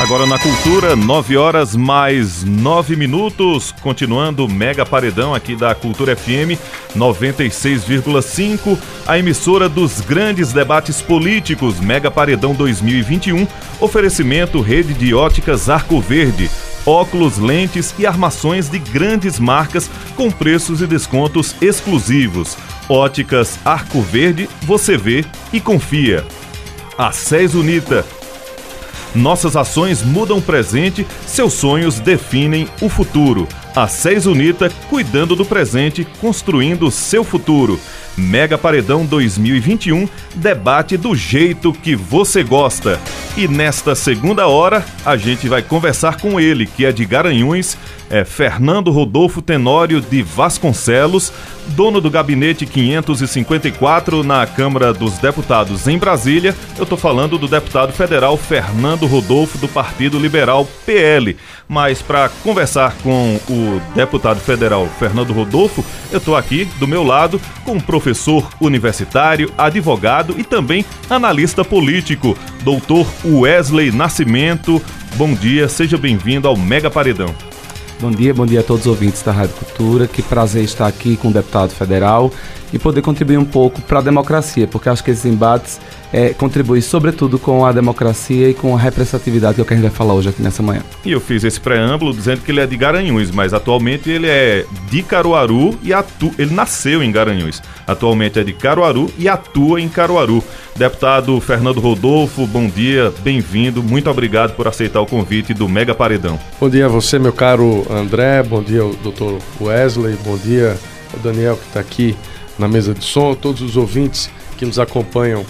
Agora na Cultura, 9 horas mais 9 minutos, continuando o mega paredão aqui da Cultura FM 96,5, a emissora dos grandes debates políticos, Mega Paredão 2021, oferecimento Rede de Óticas Arco Verde, óculos, lentes e armações de grandes marcas com preços e descontos exclusivos. Óticas Arco Verde, você vê e confia. A SES Unita nossas ações mudam o presente, seus sonhos definem o futuro. A SES Unita, cuidando do presente, construindo seu futuro. Mega Paredão 2021, debate do jeito que você gosta. E nesta segunda hora, a gente vai conversar com ele, que é de Garanhuns, é Fernando Rodolfo Tenório de Vasconcelos, dono do gabinete 554 na Câmara dos Deputados em Brasília. Eu estou falando do deputado federal Fernando Rodolfo do Partido Liberal PL. Mas para conversar com o deputado federal Fernando Rodolfo, eu estou aqui do meu lado com professor universitário, advogado e também analista político, doutor Wesley Nascimento. Bom dia, seja bem-vindo ao Mega Paredão. Bom dia, bom dia a todos os ouvintes da Rádio Cultura. Que prazer estar aqui com o deputado federal e poder contribuir um pouco para a democracia, porque acho que esses embates é, contribui sobretudo com a democracia e com a representatividade que, é o que a gente vai falar hoje aqui nessa manhã. E eu fiz esse preâmbulo dizendo que ele é de Garanhuns, mas atualmente ele é de Caruaru e atua, ele nasceu em Garanhuns. Atualmente é de Caruaru e atua em Caruaru. Deputado Fernando Rodolfo, bom dia, bem-vindo. Muito obrigado por aceitar o convite do Mega Paredão. Bom dia a você, meu caro André. Bom dia ao doutor Wesley. Bom dia ao Daniel que está aqui na mesa de som, todos os ouvintes que nos acompanham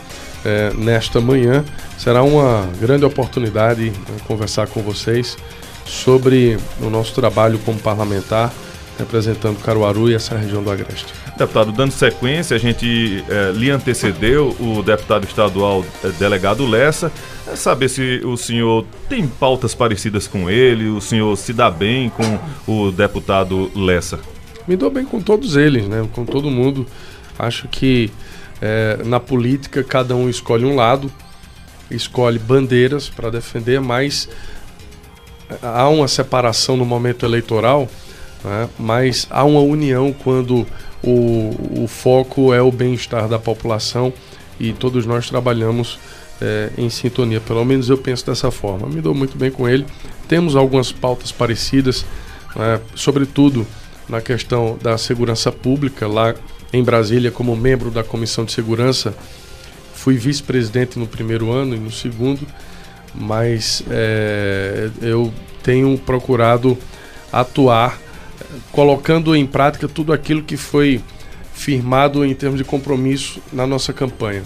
é, nesta manhã. Será uma grande oportunidade né, conversar com vocês sobre o nosso trabalho como parlamentar representando Caruaru e essa região do Agreste. Deputado, dando sequência, a gente é, lhe antecedeu o deputado estadual é, delegado Lessa. É saber se o senhor tem pautas parecidas com ele, o senhor se dá bem com o deputado Lessa. Me dou bem com todos eles, né? com todo mundo. Acho que é, na política cada um escolhe um lado, escolhe bandeiras para defender, mas há uma separação no momento eleitoral né? mas há uma união quando o, o foco é o bem-estar da população e todos nós trabalhamos é, em sintonia. Pelo menos eu penso dessa forma. Me dou muito bem com ele. Temos algumas pautas parecidas, né? sobretudo na questão da segurança pública. Lá em Brasília, como membro da Comissão de Segurança, fui vice-presidente no primeiro ano e no segundo, mas é, eu tenho procurado atuar colocando em prática tudo aquilo que foi firmado em termos de compromisso na nossa campanha.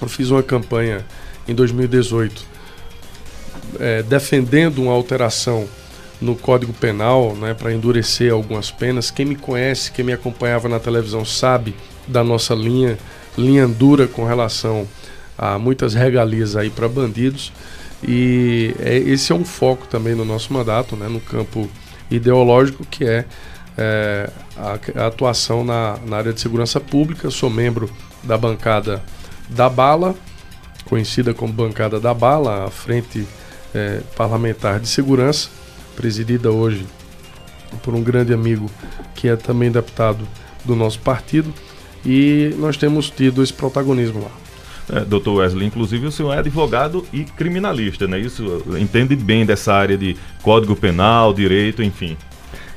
Eu fiz uma campanha em 2018 é, defendendo uma alteração no Código Penal né, para endurecer algumas penas. Quem me conhece, quem me acompanhava na televisão sabe da nossa linha, linha dura com relação a muitas regalias aí para bandidos. E é, esse é um foco também no nosso mandato, né, no campo ideológico que é, é a, a, atuação na, na área de segurança pública. Sou membro da bancada da Bala, conhecida como bancada da Bala, a frente é, parlamentar de segurança, presidida hoje por um grande amigo que é também deputado do nosso partido. E nós temos tido esse protagonismo lá. É, doutor Wesley, inclusive o senhor é advogado e criminalista, né? Isso entende bem dessa área de código penal, direito, enfim.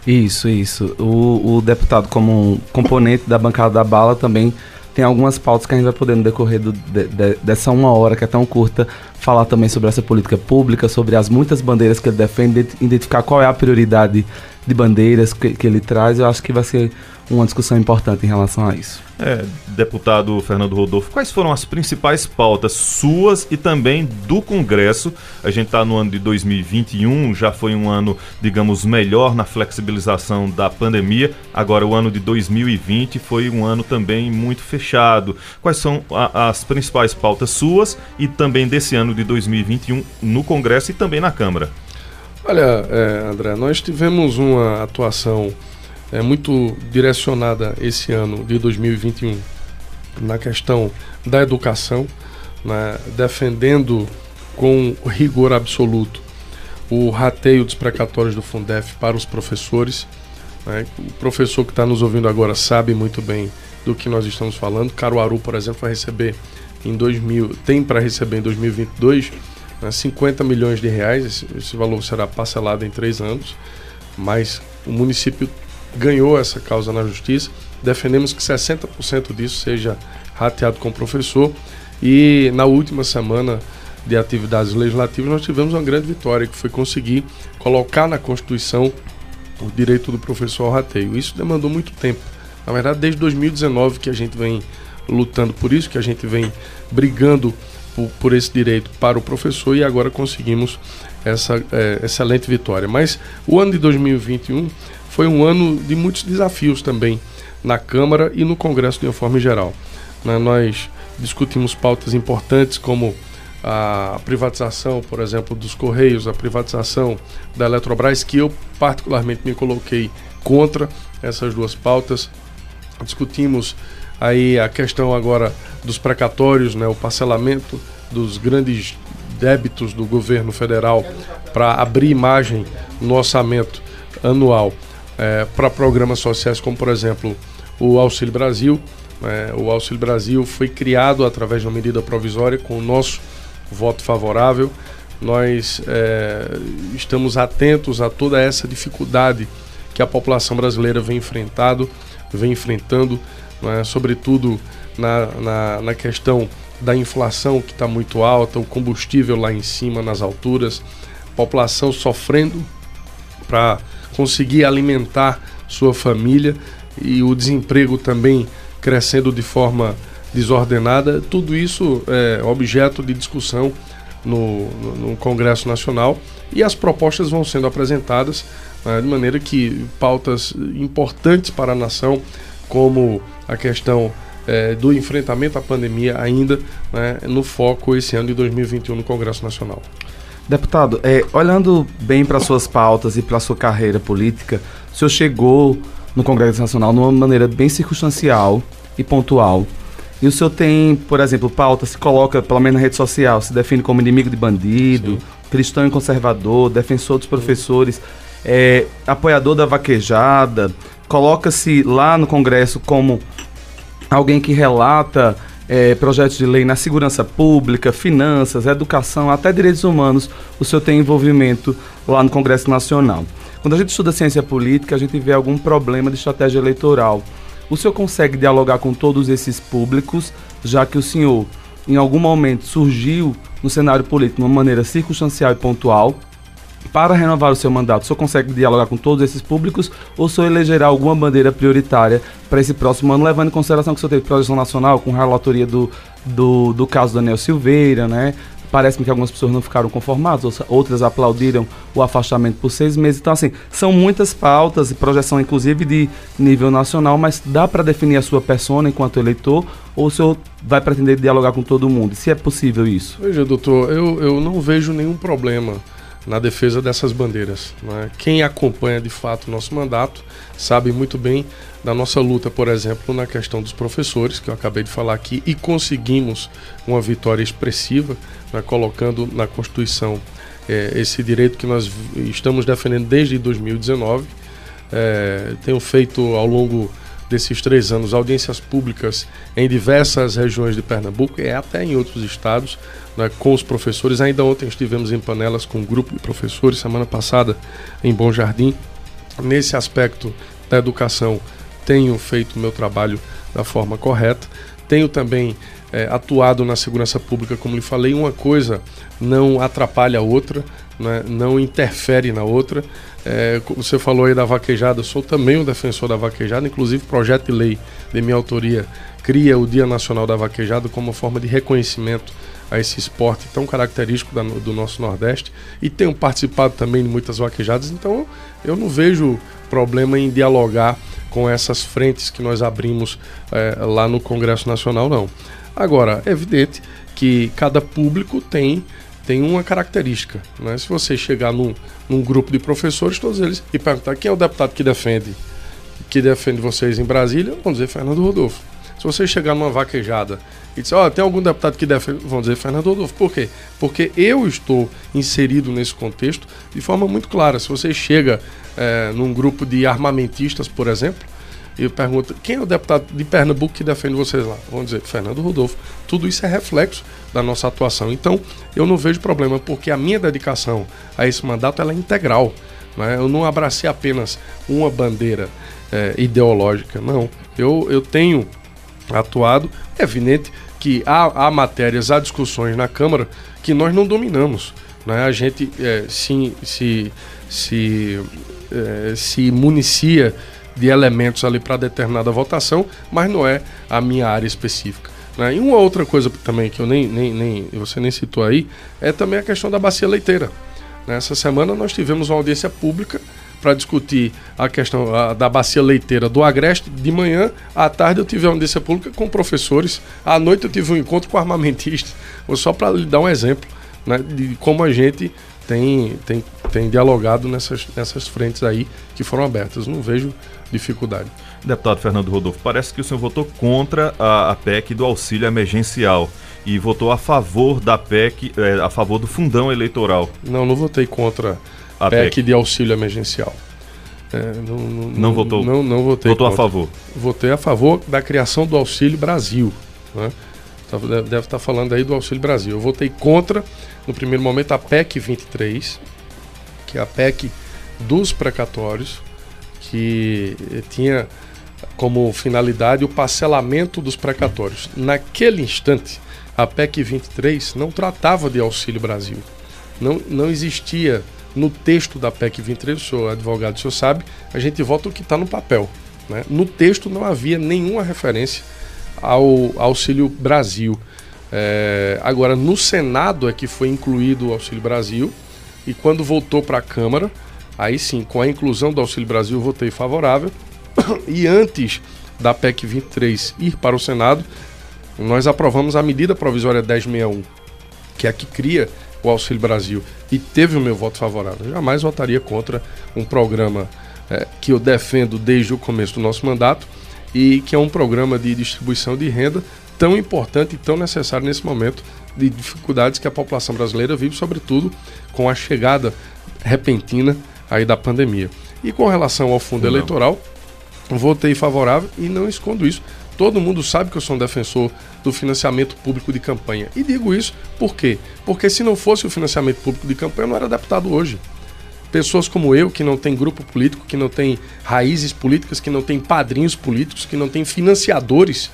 Isso, isso. O, o deputado, como um componente da bancada da bala, também tem algumas pautas que a gente vai poder, no decorrer do, de, de, dessa uma hora, que é tão curta, falar também sobre essa política pública, sobre as muitas bandeiras que ele defende, identificar qual é a prioridade de bandeiras que, que ele traz. Eu acho que vai ser uma discussão importante em relação a isso. É, deputado Fernando Rodolfo, quais foram as principais pautas suas e também do Congresso? A gente está no ano de 2021, já foi um ano, digamos, melhor na flexibilização da pandemia. Agora, o ano de 2020 foi um ano também muito fechado. Quais são a, as principais pautas suas e também desse ano de 2021 no Congresso e também na Câmara? Olha, é, André, nós tivemos uma atuação é, muito direcionada esse ano de 2021 na questão da educação, né, defendendo com rigor absoluto o rateio dos precatórios do Fundef para os professores. Né? O professor que está nos ouvindo agora sabe muito bem do que nós estamos falando. Caruaru, por exemplo, vai receber em 2000, tem para receber em 2022 né, 50 milhões de reais. Esse, esse valor será parcelado em três anos, mas o município ganhou essa causa na justiça. Defendemos que 60% disso seja rateado com o professor. E na última semana de atividades legislativas, nós tivemos uma grande vitória, que foi conseguir colocar na Constituição o direito do professor ao rateio. Isso demandou muito tempo. Na verdade, desde 2019 que a gente vem lutando por isso, que a gente vem brigando por, por esse direito para o professor e agora conseguimos essa é, excelente vitória. Mas o ano de 2021 foi um ano de muitos desafios também na Câmara e no Congresso de uma forma geral. Né? Nós discutimos pautas importantes como a privatização, por exemplo, dos Correios, a privatização da Eletrobras, que eu particularmente me coloquei contra essas duas pautas. Discutimos aí a questão agora dos precatórios, né, o parcelamento dos grandes débitos do governo federal para abrir margem no orçamento anual é, para programas sociais, como por exemplo o Auxílio Brasil. É, o Auxílio Brasil foi criado através de uma medida provisória com o nosso voto favorável. Nós é, estamos atentos a toda essa dificuldade que a população brasileira vem enfrentado, vem enfrentando, é? sobretudo na, na, na questão da inflação que está muito alta, o combustível lá em cima nas alturas, população sofrendo para conseguir alimentar sua família e o desemprego também crescendo de forma desordenada, tudo isso é objeto de discussão no, no, no Congresso Nacional e as propostas vão sendo apresentadas né, de maneira que pautas importantes para a nação, como a questão é, do enfrentamento à pandemia, ainda né, no foco esse ano de 2021 no Congresso Nacional. Deputado, é, olhando bem para suas pautas e para sua carreira política, o senhor chegou no Congresso Nacional de uma maneira bem circunstancial e pontual. E o senhor tem, por exemplo, pauta, se coloca, pelo menos na rede social, se define como inimigo de bandido, Sim. cristão e conservador, defensor dos professores, é, apoiador da vaquejada, coloca-se lá no Congresso como alguém que relata é, projetos de lei na segurança pública, finanças, educação, até direitos humanos, o senhor tem envolvimento lá no Congresso Nacional. Quando a gente estuda ciência política, a gente vê algum problema de estratégia eleitoral. O senhor consegue dialogar com todos esses públicos, já que o senhor, em algum momento, surgiu no cenário político de uma maneira circunstancial e pontual, para renovar o seu mandato, o senhor consegue dialogar com todos esses públicos ou o senhor elegerá alguma bandeira prioritária para esse próximo ano, levando em consideração que o senhor teve projeção nacional com relatoria do, do, do caso Daniel Silveira, né? Parece-me que algumas pessoas não ficaram conformadas, outras aplaudiram o afastamento por seis meses. Então, assim, são muitas pautas e projeção, inclusive, de nível nacional, mas dá para definir a sua persona enquanto eleitor ou o senhor vai pretender dialogar com todo mundo? Se é possível isso? Veja, doutor, eu, eu não vejo nenhum problema na defesa dessas bandeiras. Né? Quem acompanha de fato o nosso mandato sabe muito bem da nossa luta, por exemplo, na questão dos professores, que eu acabei de falar aqui, e conseguimos uma vitória expressiva, né? colocando na Constituição é, esse direito que nós estamos defendendo desde 2019. É, tenho feito ao longo desses três anos audiências públicas em diversas regiões de Pernambuco e até em outros estados, né, com os professores. Ainda ontem estivemos em panelas com um grupo de professores, semana passada em Bom Jardim. Nesse aspecto da educação, tenho feito o meu trabalho da forma correta. Tenho também é, atuado na segurança pública, como lhe falei, uma coisa não atrapalha a outra, né, não interfere na outra. É, você falou aí da vaquejada, eu sou também um defensor da vaquejada, inclusive projeto de lei de minha autoria cria o Dia Nacional da Vaquejada como forma de reconhecimento a esse esporte tão característico da, do nosso Nordeste e tenho participado também de muitas vaquejadas, então eu não vejo problema em dialogar com essas frentes que nós abrimos é, lá no Congresso Nacional, não. Agora, é evidente que cada público tem tem uma característica. Né? Se você chegar num, num grupo de professores, todos eles, e perguntar quem é o deputado que defende que defende vocês em Brasília, vão dizer Fernando Rodolfo. Se você chegar numa vaquejada e dizer, ó, oh, tem algum deputado que defende, vão dizer Fernando Rodolfo. Por quê? Porque eu estou inserido nesse contexto de forma muito clara. Se você chega é, num grupo de armamentistas, por exemplo, e pergunta quem é o deputado de Pernambuco que defende vocês lá? Vão dizer Fernando Rodolfo. Tudo isso é reflexo da nossa atuação. Então, eu não vejo problema, porque a minha dedicação a esse mandato é integral. Né? Eu não abracei apenas uma bandeira é, ideológica, não. Eu, eu tenho atuado. É evidente que há, há matérias, há discussões na Câmara que nós não dominamos. Né? A gente é, se, se, se, é, se municia de elementos ali para determinada votação, mas não é a minha área específica. Né? E uma outra coisa também que eu nem, nem, nem você nem citou aí é também a questão da bacia leiteira. Nessa semana nós tivemos uma audiência pública para discutir a questão a, da bacia leiteira do Agreste. De manhã, à tarde eu tive uma audiência pública com professores. À noite eu tive um encontro com armamentistas. Só para lhe dar um exemplo né, de como a gente tem, tem, tem dialogado nessas, nessas frentes aí que foram abertas. Não vejo dificuldade. Deputado Fernando Rodolfo, parece que o senhor votou contra a, a PEC do auxílio emergencial e votou a favor da PEC, é, a favor do fundão eleitoral. Não, não votei contra a PEC, PEC de auxílio emergencial. É, não, não, não, votou? Não, não votei Votou contra. a favor? Votei a favor da criação do Auxílio Brasil. Né? Tá, deve estar falando aí do Auxílio Brasil. Eu votei contra, no primeiro momento, a PEC 23, que é a PEC dos precatórios, que tinha como finalidade o parcelamento dos precatórios. Naquele instante, a PEC 23 não tratava de Auxílio Brasil. Não, não existia no texto da PEC 23, o senhor advogado, o senhor sabe, a gente vota o que está no papel. Né? No texto não havia nenhuma referência ao Auxílio Brasil. É, agora, no Senado é que foi incluído o Auxílio Brasil, e quando voltou para a Câmara, aí sim, com a inclusão do Auxílio Brasil, votei favorável. E antes da PEC 23 ir para o Senado, nós aprovamos a medida provisória 1061, que é a que cria o Auxílio Brasil, e teve o meu voto favorável. Eu jamais votaria contra um programa é, que eu defendo desde o começo do nosso mandato e que é um programa de distribuição de renda tão importante e tão necessário nesse momento de dificuldades que a população brasileira vive, sobretudo com a chegada repentina aí da pandemia. E com relação ao fundo não. eleitoral, votei favorável e não escondo isso. Todo mundo sabe que eu sou um defensor do financiamento público de campanha. E digo isso por quê? Porque se não fosse o financiamento público de campanha, eu não era deputado hoje pessoas como eu, que não tem grupo político, que não tem raízes políticas, que não tem padrinhos políticos, que não tem financiadores,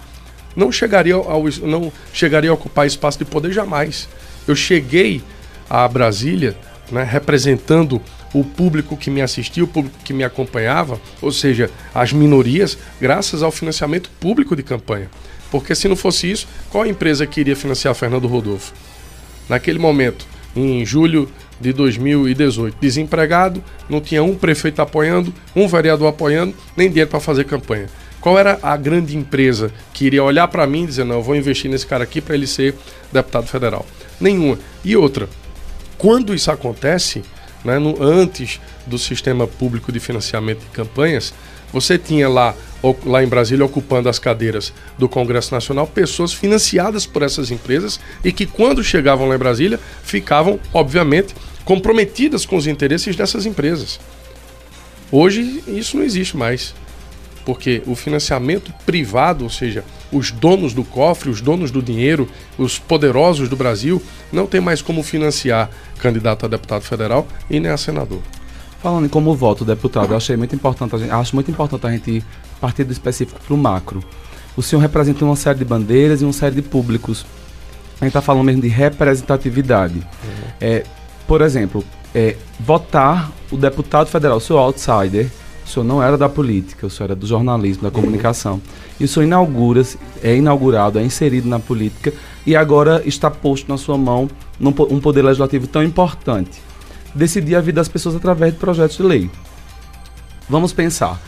não chegaria ao, não chegaria a ocupar espaço de poder jamais. Eu cheguei a Brasília né, representando o público que me assistia, o público que me acompanhava, ou seja, as minorias, graças ao financiamento público de campanha. Porque se não fosse isso, qual empresa queria financiar Fernando Rodolfo? Naquele momento, em julho de 2018. Desempregado, não tinha um prefeito apoiando, um vereador apoiando, nem dinheiro para fazer campanha. Qual era a grande empresa que iria olhar para mim e dizer: não, eu vou investir nesse cara aqui para ele ser deputado federal? Nenhuma. E outra, quando isso acontece, né, no, antes do sistema público de financiamento de campanhas, você tinha lá, lá em Brasília, ocupando as cadeiras do Congresso Nacional, pessoas financiadas por essas empresas e que, quando chegavam lá em Brasília, ficavam, obviamente, comprometidas com os interesses dessas empresas. Hoje, isso não existe mais. Porque o financiamento privado, ou seja, os donos do cofre, os donos do dinheiro, os poderosos do Brasil, não tem mais como financiar candidato a deputado federal e nem a senador. Falando em como voto, deputado, eu achei muito importante, gente, acho muito importante a gente partir do específico para o macro. O senhor representa uma série de bandeiras e uma série de públicos. A gente está falando mesmo de representatividade. Uhum. É, por exemplo, é, votar o deputado federal, o senhor outsider, o senhor não era da política, o senhor era do jornalismo, da comunicação. E o senhor inaugura, é inaugurado, é inserido na política e agora está posto na sua mão um poder legislativo tão importante decidir a vida das pessoas através de projetos de lei. Vamos pensar.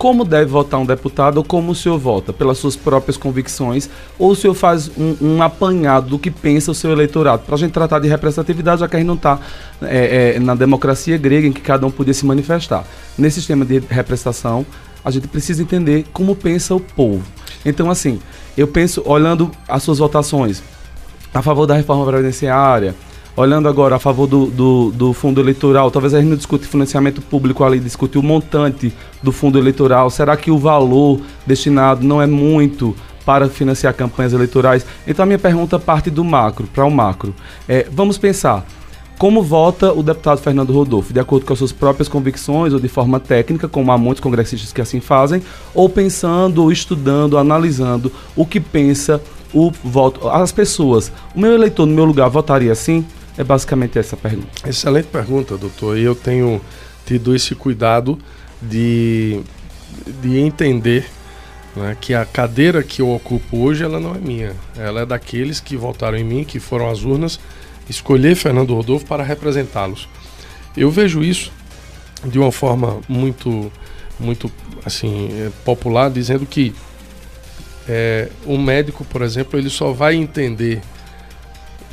Como deve votar um deputado ou como o senhor vota? Pelas suas próprias convicções? Ou o senhor faz um, um apanhado do que pensa o seu eleitorado? Para a gente tratar de representatividade, já que a gente não está é, é, na democracia grega em que cada um podia se manifestar. Nesse sistema de representação, a gente precisa entender como pensa o povo. Então, assim, eu penso, olhando as suas votações a favor da reforma previdenciária, olhando agora a favor do, do, do, fundo eleitoral, talvez a gente não discute financiamento público ali, discute o montante do fundo eleitoral. Será que o valor destinado não é muito para financiar campanhas eleitorais? Então a minha pergunta parte do macro para o macro. É, vamos pensar. Como vota o deputado Fernando Rodolfo? De acordo com as suas próprias convicções ou de forma técnica, como há muitos congressistas que assim fazem, ou pensando, ou estudando, analisando o que pensa o voto, as pessoas. O meu eleitor no meu lugar votaria assim? É basicamente essa pergunta. Excelente pergunta, doutor. E eu tenho tido esse cuidado de, de entender né, que a cadeira que eu ocupo hoje ela não é minha. Ela é daqueles que votaram em mim, que foram às urnas escolher Fernando Rodolfo para representá-los. Eu vejo isso de uma forma muito, muito assim é, popular, dizendo que é, médico, por exemplo, ele só vai entender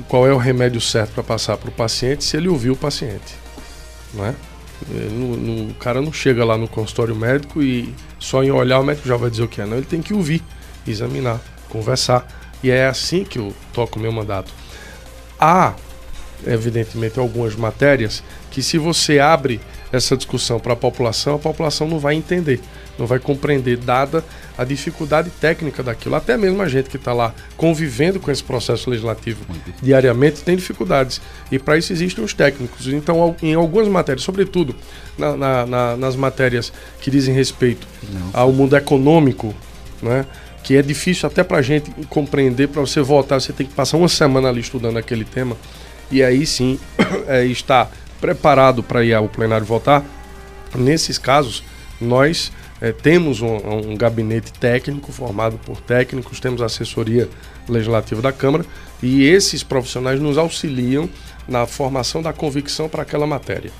qual é o remédio certo para passar para o paciente se ele ouvir o paciente, não é? No, no, o cara não chega lá no consultório médico e só em olhar o médico já vai dizer o que é. Não, ele tem que ouvir, examinar, conversar. E é assim que eu toco o meu mandato. Há evidentemente, algumas matérias que, se você abre essa discussão para a população, a população não vai entender, não vai compreender, dada a dificuldade técnica daquilo. Até mesmo a gente que está lá convivendo com esse processo legislativo diariamente tem dificuldades. E para isso existem os técnicos. Então, em algumas matérias, sobretudo na, na, na, nas matérias que dizem respeito não. ao mundo econômico, né? que é difícil até para a gente compreender, para você votar, você tem que passar uma semana ali estudando aquele tema e aí sim é, está preparado para ir ao plenário votar. Nesses casos, nós é, temos um, um, gabinete técnico formado por técnicos, temos assessoria legislativa da Câmara e esses profissionais nos auxiliam na formação da convicção para aquela matéria.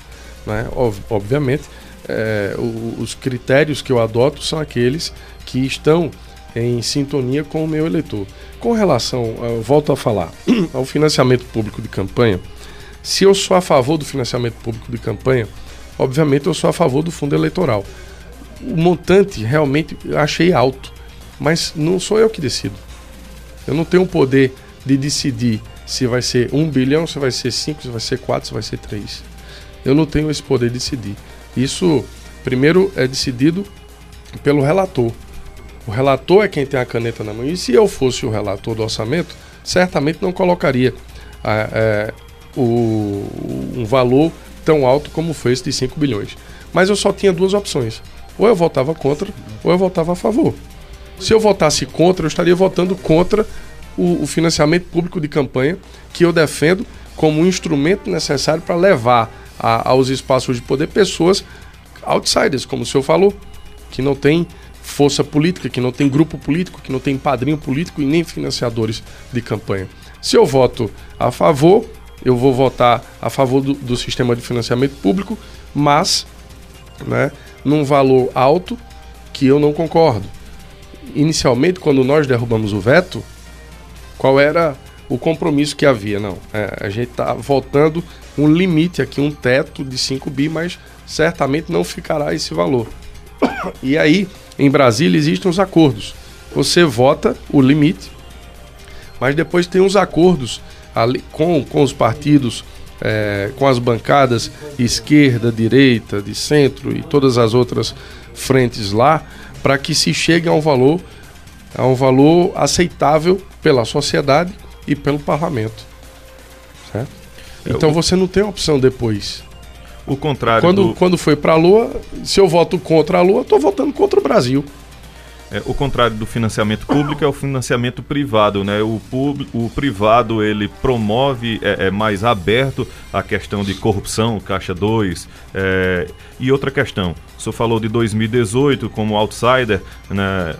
Né? Ob obviamente, é, o, os critérios que eu adoto são aqueles que estão em sintonia com o meu eleitor. Com relação, volto a falar, ao financiamento público de campanha, se eu sou a favor do financiamento público de campanha, obviamente eu sou a favor do fundo eleitoral. O montante realmente eu achei alto, mas não sou eu que decido. Eu não tenho o poder de decidir se vai ser um bilhão, se vai ser cinco, se vai ser quatro, se vai ser três. Eu não tenho esse poder de decidir. Isso, primeiro, é decidido pelo relator. O relator é quem tem a caneta na mão. E se eu fosse o relator do orçamento, certamente não colocaria é, o, um valor tão alto como foi esse de 5 bilhões. Mas eu só tinha duas opções. Ou eu votava contra, ou eu votava a favor. Se eu votasse contra, eu estaria votando contra o, o financiamento público de campanha, que eu defendo como um instrumento necessário para levar a, aos espaços de poder pessoas outsiders, como o senhor falou, que não tem força política, que não tem grupo político, que não tem padrinho político e nem financiadores de campanha. Se eu voto a favor, eu vou votar a favor do, do sistema de financiamento público, mas né, num valor alto que eu não concordo. Inicialmente, quando nós derrubamos o veto, qual era o compromisso que havia? Não, é, a gente está votando um limite aqui, um teto de 5 bi, mas certamente não ficará esse valor. E aí, em Brasília existem os acordos. Você vota o limite, mas depois tem os acordos ali, com, com os partidos, é, com as bancadas esquerda, direita, de centro e todas as outras frentes lá, para que se chegue a um valor, a um valor aceitável pela sociedade e pelo parlamento. Certo? É, então você não tem opção depois. O contrário. Quando, do... quando foi para a Lua, se eu voto contra a Lua, estou votando contra o Brasil. É, o contrário do financiamento público é o financiamento privado, né? O, público, o privado ele promove, é, é mais aberto a questão de corrupção, Caixa 2. É, e outra questão, o senhor falou de 2018 como outsider, né?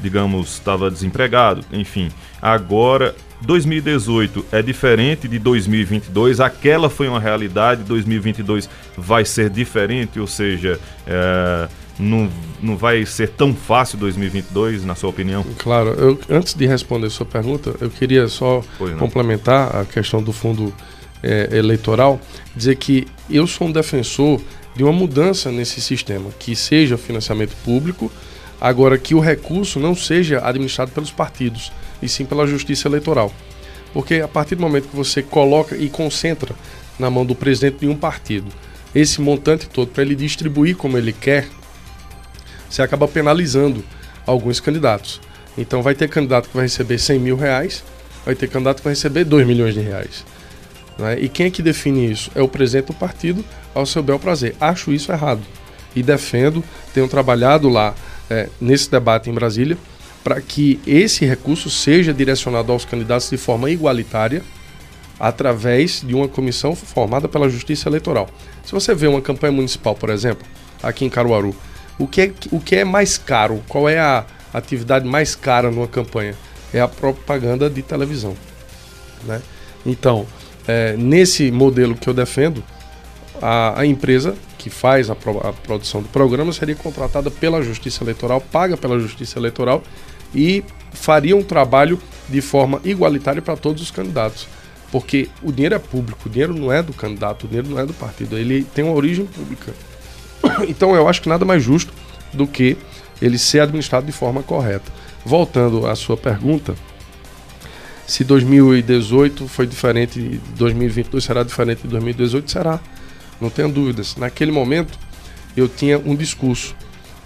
digamos, estava desempregado, enfim. Agora 2018 é diferente de 2022, aquela foi uma realidade, 2022 vai ser diferente, ou seja, é, não, não vai ser tão fácil 2022, na sua opinião? Claro, eu, antes de responder a sua pergunta, eu queria só complementar a questão do fundo é, eleitoral, dizer que eu sou um defensor de uma mudança nesse sistema, que seja financiamento público, agora que o recurso não seja administrado pelos partidos, e sim pela justiça eleitoral. Porque a partir do momento que você coloca e concentra na mão do presidente de um partido esse montante todo para ele distribuir como ele quer, você acaba penalizando alguns candidatos. Então vai ter candidato que vai receber 100 mil reais, vai ter candidato que vai receber 2 milhões de reais. Né? E quem é que define isso? É o presidente do partido ao seu bel prazer. Acho isso errado. E defendo, tenho trabalhado lá é, nesse debate em Brasília, para que esse recurso seja direcionado aos candidatos de forma igualitária, através de uma comissão formada pela Justiça Eleitoral. Se você vê uma campanha municipal, por exemplo, aqui em Caruaru, o que é, o que é mais caro? Qual é a atividade mais cara numa campanha? É a propaganda de televisão. Né? Então, é, nesse modelo que eu defendo, a, a empresa que faz a, pro, a, produção do programa seria contratada pela Justiça Eleitoral, paga pela Justiça Eleitoral e faria um trabalho de forma igualitária para todos os candidatos. Porque o dinheiro é público, o dinheiro não é do candidato, o dinheiro não é do partido, ele tem uma origem pública. Então eu acho que nada mais justo do que ele ser administrado de forma correta. Voltando à sua pergunta, se 2018 foi diferente de 2022, será diferente de 2018? Será, não tenho dúvidas. Naquele momento, eu tinha um discurso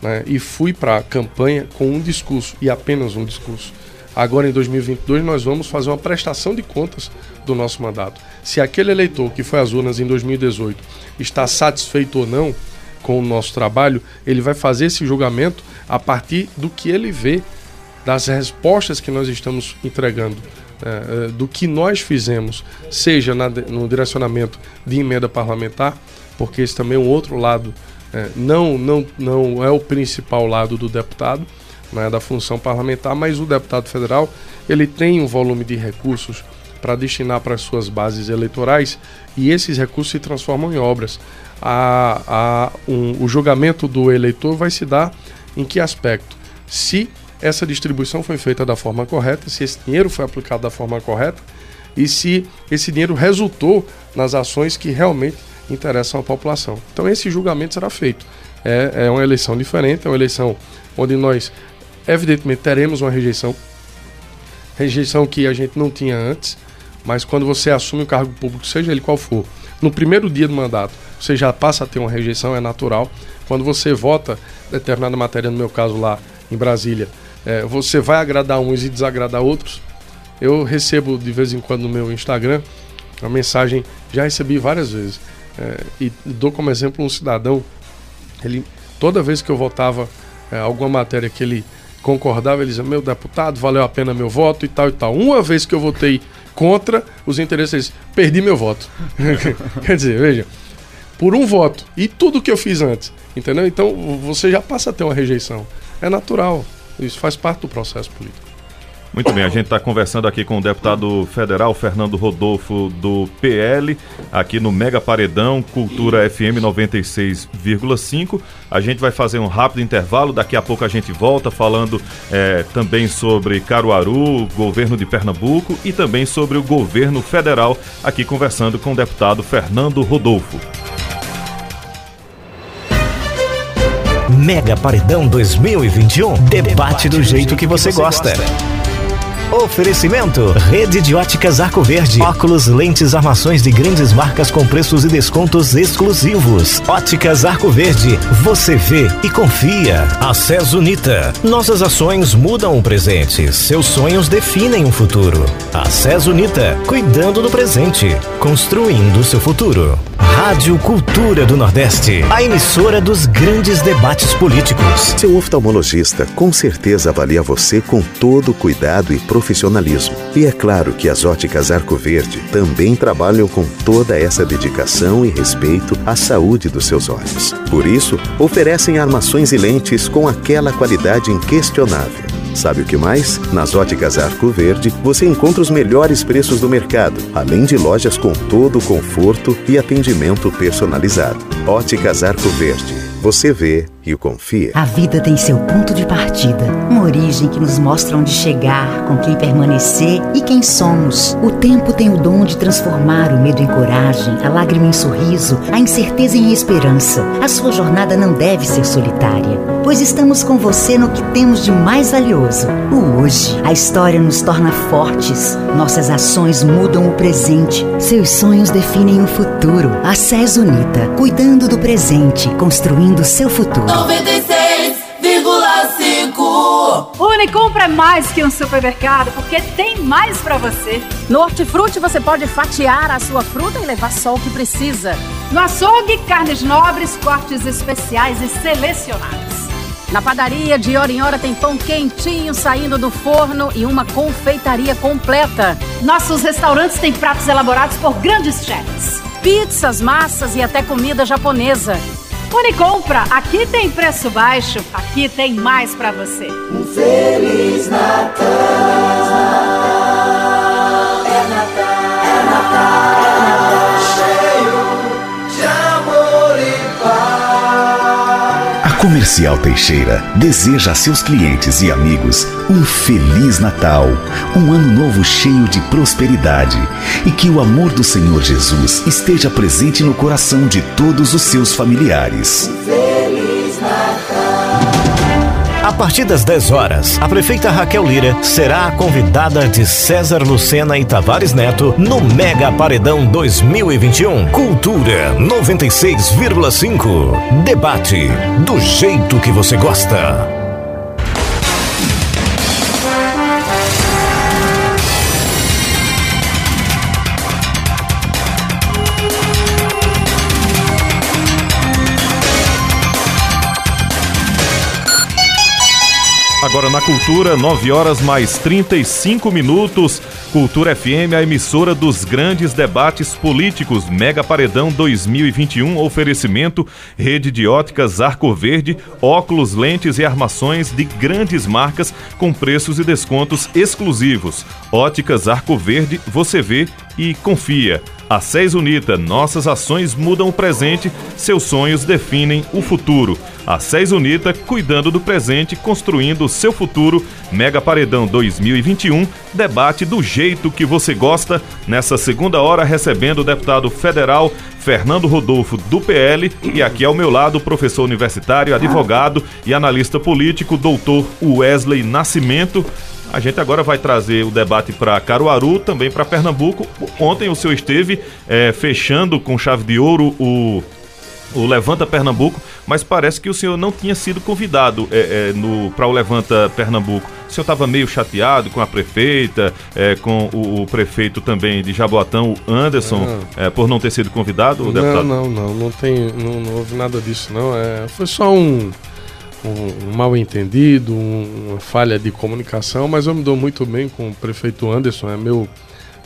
né, e fui para a campanha com um discurso e apenas um discurso. Agora, em 2022, nós vamos fazer uma prestação de contas do nosso mandato. Se aquele eleitor que foi às urnas em 2018 está satisfeito ou não com o nosso trabalho, ele vai fazer esse julgamento a partir do que ele vê, das respostas que nós estamos entregando, é, é do que nós fizemos, seja na, no direcionamento de emenda parlamentar, porque esse também é um outro lado, é, não, não, não é o principal lado do deputado, né, da função parlamentar, mas o deputado federal ele tem um volume de recursos para destinar para as suas bases eleitorais e esses recursos se transformam em obras a, a, um, o julgamento do eleitor vai se dar em que aspecto? Se essa distribuição foi feita da forma correta, se esse dinheiro foi aplicado da forma correta e se esse dinheiro resultou nas ações que realmente interessam à população. Então esse julgamento será feito. É, é uma eleição diferente, é uma eleição onde nós, evidentemente, teremos uma rejeição, rejeição que a gente não tinha antes, mas quando você assume o cargo público, seja ele qual for, no primeiro dia do mandato, você já passa a ter uma rejeição, é natural. Quando você vota determinada matéria, no meu caso lá em Brasília, é, você vai agradar uns e desagradar outros. Eu recebo de vez em quando no meu Instagram uma mensagem, já recebi várias vezes, é, e dou como exemplo um cidadão, ele toda vez que eu votava é, alguma matéria que ele concordava, ele dizia, meu deputado, valeu a pena meu voto e tal e tal. Uma vez que eu votei contra os interesses, perdi meu voto. Quer dizer, veja, por um voto. E tudo que eu fiz antes. Entendeu? Então você já passa a ter uma rejeição. É natural. Isso faz parte do processo político. Muito bem, a gente está conversando aqui com o deputado federal Fernando Rodolfo do PL, aqui no Mega Paredão, Cultura FM 96,5. A gente vai fazer um rápido intervalo, daqui a pouco a gente volta falando é, também sobre Caruaru, governo de Pernambuco e também sobre o governo federal, aqui conversando com o deputado Fernando Rodolfo. Mega Paredão 2021. Debate do jeito que você gosta. Oferecimento: Rede de Óticas Arco Verde. Óculos, lentes, armações de grandes marcas com preços e descontos exclusivos. Óticas Arco Verde. Você vê e confia. Acesso Unita. Nossas ações mudam o presente. Seus sonhos definem o futuro. Acesso Unita. Cuidando do presente. Construindo seu futuro. Rádio Cultura do Nordeste, a emissora dos grandes debates políticos. Seu oftalmologista com certeza avalia você com todo cuidado e profissionalismo. E é claro que as óticas Arco Verde também trabalham com toda essa dedicação e respeito à saúde dos seus olhos. Por isso, oferecem armações e lentes com aquela qualidade inquestionável Sabe o que mais? Nas óticas Arco Verde você encontra os melhores preços do mercado, além de lojas com todo o conforto e atendimento personalizado. Óticas Arco Verde. Você vê e confia. A vida tem seu ponto de partida, uma origem que nos mostra onde chegar, com quem permanecer e quem somos. O tempo tem o dom de transformar o medo em coragem, a lágrima em sorriso, a incerteza em esperança. A sua jornada não deve ser solitária, pois estamos com você no que temos de mais valioso, o hoje. A história nos torna fortes, nossas ações mudam o presente, seus sonhos definem o futuro. A SES Unita, cuidando do presente, construindo seu futuro. 96,5 Unicompra é mais que um supermercado, porque tem mais para você. No Hortifruti você pode fatiar a sua fruta e levar só o que precisa. No açougue, carnes nobres, cortes especiais e selecionados. Na padaria, de hora em hora tem pão quentinho saindo do forno e uma confeitaria completa. Nossos restaurantes têm pratos elaborados por grandes chefs. Pizzas, massas e até comida japonesa. Unicompra, aqui tem preço baixo, aqui tem mais para você. Um Feliz Natal. É Natal, é Natal, é Natal cheio de amor e paz. A Comercial Teixeira deseja a seus clientes e amigos um Feliz Natal, um ano novo cheio de prosperidade e que o amor do Senhor Jesus esteja presente no coração de todos os seus familiares. Feliz Natal. A partir das 10 horas, a prefeita Raquel Lira será a convidada de César Lucena e Tavares Neto no Mega Paredão 2021. Cultura 96,5. Debate do jeito que você gosta. Agora na Cultura, 9 horas mais 35 minutos. Cultura FM, a emissora dos grandes debates políticos. Mega Paredão 2021. Oferecimento: rede de óticas Arco Verde, óculos, lentes e armações de grandes marcas com preços e descontos exclusivos. Óticas Arco Verde, você vê e confia. A SES Unita, nossas ações mudam o presente, seus sonhos definem o futuro. A SES Unita, cuidando do presente, construindo o seu futuro. Mega Paredão 2021, debate do jeito que você gosta. Nessa segunda hora, recebendo o deputado federal Fernando Rodolfo, do PL, e aqui ao meu lado, o professor universitário, advogado e analista político, doutor Wesley Nascimento. A gente agora vai trazer o debate para Caruaru, também para Pernambuco. Ontem o senhor esteve é, fechando com chave de ouro o, o Levanta Pernambuco, mas parece que o senhor não tinha sido convidado é, é, para o Levanta Pernambuco. O senhor estava meio chateado com a prefeita, é, com o, o, prefeito também de Jaboatão, Anderson, é, por não ter sido convidado, não, deputado? Não, não, não, tem, não, não houve nada disso, não. É, foi só um um, um mal entendido, um, uma falha de comunicação, mas eu me dou muito bem com o prefeito Anderson, é meu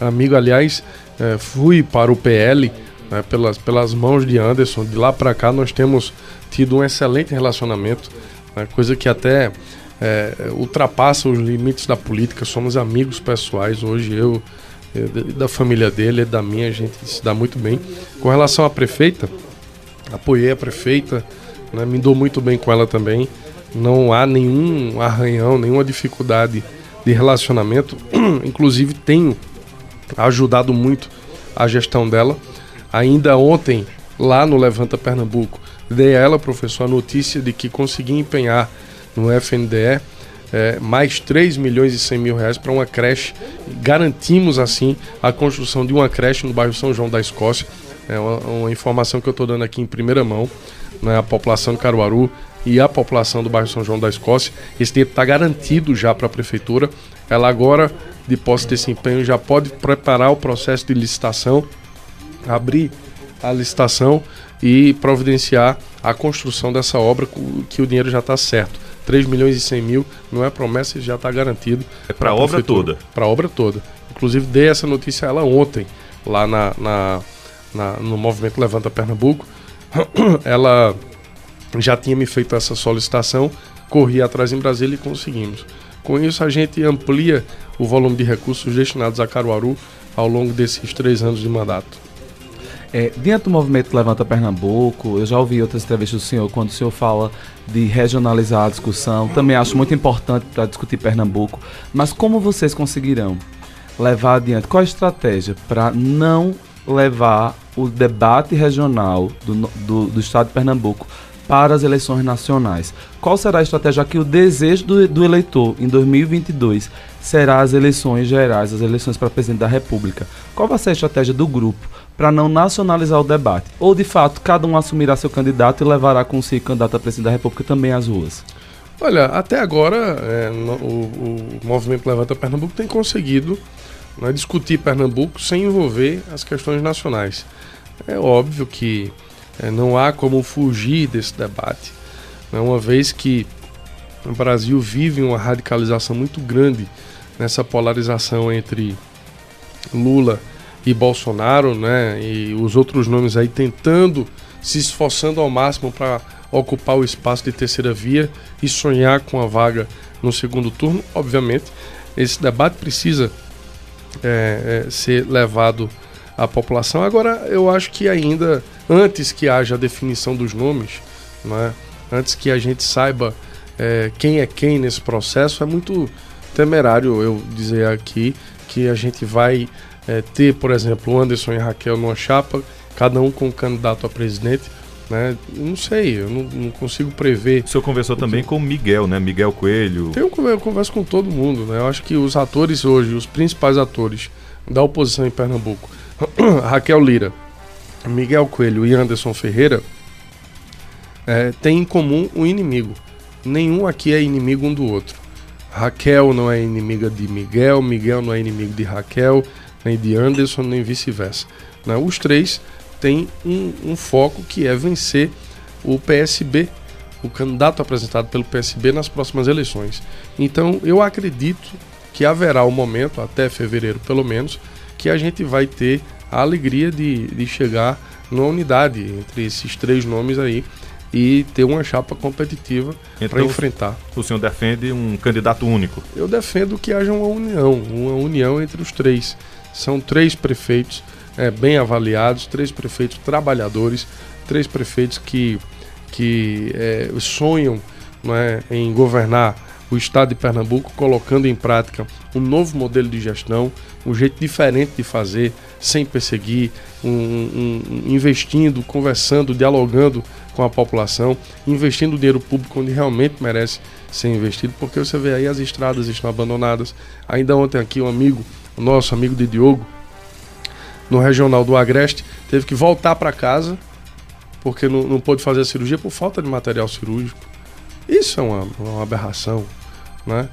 amigo, aliás, é, fui para o PL né, pelas, pelas mãos de Anderson, de lá para cá nós temos tido um excelente relacionamento, né, coisa que até é, ultrapassa os limites da política, somos amigos pessoais, hoje eu é, da família dele, da minha, a gente se dá muito bem. Com relação à prefeita, apoiei a prefeita, né? Me dou muito bem com ela também. Não há nenhum arranhão, nenhuma dificuldade de relacionamento. Inclusive, tenho ajudado muito a gestão dela. Ainda ontem, lá no Levanta Pernambuco, dei a ela, professor, a notícia de que consegui empenhar no FNDE é, mais 3 milhões e 100 mil reais para uma creche. Garantimos, assim, a construção de uma creche no bairro São João da Escócia. É uma, uma informação que eu estou dando aqui em primeira mão né, a população de Caruaru e a população do bairro São João da Escócia. Esse dinheiro está garantido já para a prefeitura. Ela agora, de posse desse empenho, já pode preparar o processo de licitação, abrir a licitação e providenciar a construção dessa obra que o dinheiro já está certo. 3 milhões e 100 mil não é promessa, já está garantido. É para a obra toda? Para a obra toda. Inclusive dei essa notícia a ela ontem, lá na, na, na, no movimento Levanta Pernambuco, ela já tinha me feito essa solicitação, corri atrás em Brasília e conseguimos. Com isso, a gente amplia o volume de recursos destinados a Caruaru ao longo desses três anos de mandato. É, diante do movimento Levanta Pernambuco, eu já ouvi outras entrevistas do senhor quando o senhor fala de regionalizar a discussão. Também acho muito importante para discutir Pernambuco. Mas como vocês conseguirão levar adiante? Qual a estratégia para não levar o debate regional do, do, do estado de Pernambuco para as eleições nacionais. Qual será a estratégia que o desejo do, do, eleitor em 2022 será as eleições gerais, as eleições para presidente da República? Qual vai ser a estratégia do grupo para não nacionalizar o debate? Ou, de fato, cada um assumirá seu candidato e levará consigo candidato a presidente da República também às ruas? Olha, até agora é, no, o, o movimento Levanta Pernambuco tem conseguido né, discutir Pernambuco sem envolver as questões nacionais. É óbvio que não há como fugir desse debate, né, uma vez que o Brasil vive uma radicalização muito grande nessa polarização entre Lula e Bolsonaro, né, e os outros nomes aí tentando, se esforçando ao máximo para ocupar o espaço de terceira via e sonhar com a vaga no segundo turno. Obviamente, esse debate precisa é, é, ser levado à população. Agora, eu acho que ainda antes que haja a definição dos nomes, né, antes que a gente saiba é, quem é quem nesse processo, é muito temerário eu dizer aqui que a gente vai é, ter, por exemplo, o Anderson e Raquel numa chapa, cada um com um candidato a presidente. Né? Não sei, eu não, não, consigo prever. O senhor conversou também com o Miguel, né? Miguel Coelho. Eu, eu converso com todo mundo, né? Eu acho que os atores hoje, os principais atores da oposição em Pernambuco, Raquel Lira, Miguel Coelho e Anderson Ferreira é, têm em comum um inimigo. Nenhum aqui é inimigo um do outro. Raquel não é inimiga de Miguel, Miguel não é inimigo de Raquel, nem de Anderson, nem vice-versa. Né? Os três têm um, um foco que é vencer o PSB, o candidato apresentado pelo PSB nas próximas eleições. Então eu acredito que haverá um momento, até fevereiro pelo menos, que a gente vai ter a alegria de, de chegar numa unidade entre esses três nomes aí e ter uma chapa competitiva então, para enfrentar. O senhor defende um candidato único? Eu defendo que haja uma união, uma união entre os três. São três prefeitos é, bem avaliados, três prefeitos trabalhadores, três prefeitos que, que é, sonham é, em governar o estado de Pernambuco, colocando em prática um novo modelo de gestão, um jeito diferente de fazer, sem perseguir, um, um, investindo, conversando, dialogando com a população, investindo dinheiro público onde realmente merece ser investido, porque você vê aí as estradas estão abandonadas. Ainda ontem aqui um amigo, o nosso amigo de Diogo, no regional do Agreste, teve que voltar para casa porque não, não pôde fazer a cirurgia por falta de material cirúrgico. Isso é uma, uma aberração. Né?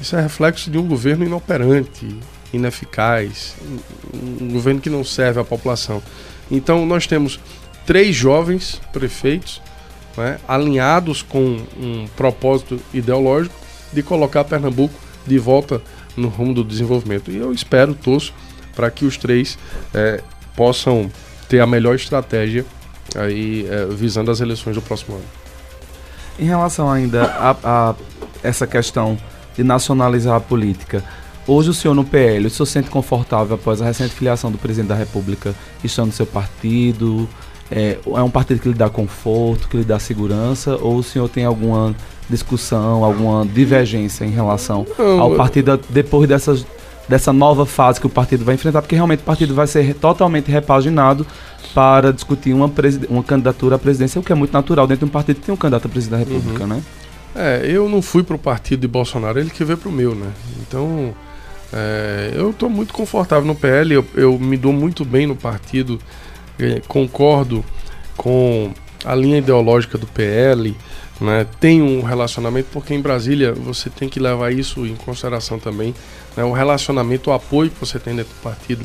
Isso é reflexo de um governo inoperante, ineficaz, um governo que não serve à população. Então nós temos três jovens prefeitos né, alinhados com um propósito ideológico de colocar Pernambuco de volta no rumo do desenvolvimento. E eu espero, torço, para que os três é, possam ter a melhor estratégia aí é, visando as eleições do próximo ano. Em relação ainda a, a essa questão de nacionalizar a política. Hoje o senhor no PL, o senhor se sente confortável após a recente filiação do presidente da República estando no seu partido? É, é um partido que lhe dá conforto, que lhe dá segurança? Ou o senhor tem alguma discussão, alguma divergência em relação Não, ao partido depois dessas, dessa nova fase que o partido vai enfrentar? Porque realmente o partido vai ser totalmente repaginado para discutir uma, uma candidatura à presidência, o que é muito natural dentro de um partido que tem um candidato a presidente da República, uhum. né? É, eu não fui para o partido de Bolsonaro, ele que veio para o meu, né? Então, é, eu estou muito confortável no PL, eu, eu, me dou muito bem no partido, é, concordo com a linha ideológica do PL, né? Tem um relacionamento, porque em Brasília você tem que levar isso em consideração também, né? O relacionamento, o apoio que você tem dentro do partido.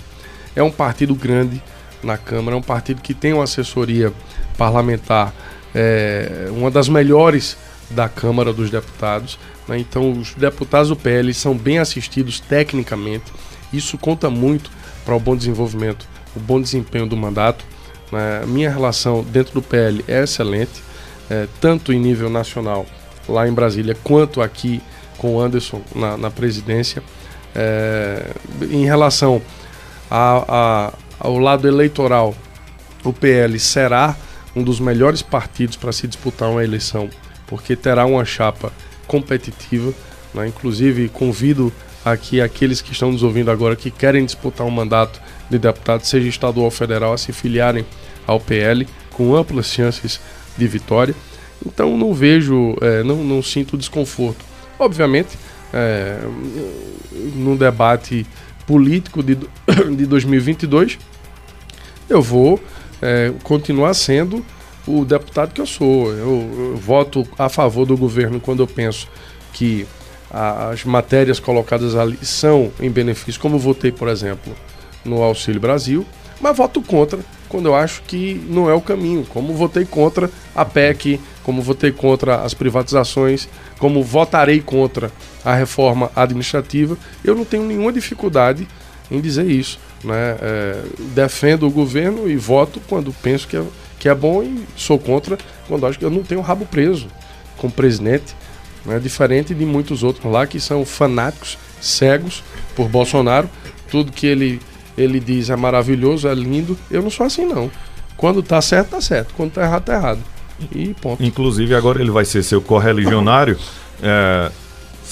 É um partido grande na Câmara, é um partido que tem uma assessoria parlamentar, é, uma das melhores da Câmara dos Deputados. Né? Então, os deputados do PL são bem assistidos tecnicamente. Isso conta muito para o bom desenvolvimento, o bom desempenho do mandato. Né? Minha relação dentro do PL é excelente, é, tanto em nível nacional, lá em Brasília, quanto aqui com o Anderson na, na presidência. É, em relação a, a, ao lado eleitoral, o PL será um dos melhores partidos para se disputar uma eleição, porque terá uma chapa competitiva. Né? Inclusive, convido aqui aqueles que estão nos ouvindo agora que querem disputar um mandato de deputado, seja estadual ou federal, a se filiarem ao PL com amplas chances de vitória. Então não vejo, é, não, não sinto desconforto. Obviamente, é, no debate político de, de 2022, eu vou é, continuar sendo o deputado que eu sou. Eu, eu, voto a favor do governo quando eu penso que as matérias colocadas ali são em benefício, como votei, por exemplo, no Auxílio Brasil, mas voto contra quando eu acho que não é o caminho, como votei contra a PEC, como votei contra as privatizações, como votarei contra a reforma administrativa. Eu não tenho nenhuma dificuldade em dizer isso. Né? É, defendo o governo e voto quando penso que é, que é bom e sou contra quando acho que eu não tenho rabo preso com o presidente, né? diferente de muitos outros lá que são fanáticos, cegos por Bolsonaro. Tudo que ele, ele diz é maravilhoso, é lindo. Eu não sou assim, não. Quando tá certo, tá certo. Quando tá errado, tá errado. E ponto. Inclusive, agora ele vai ser seu correligionário. É,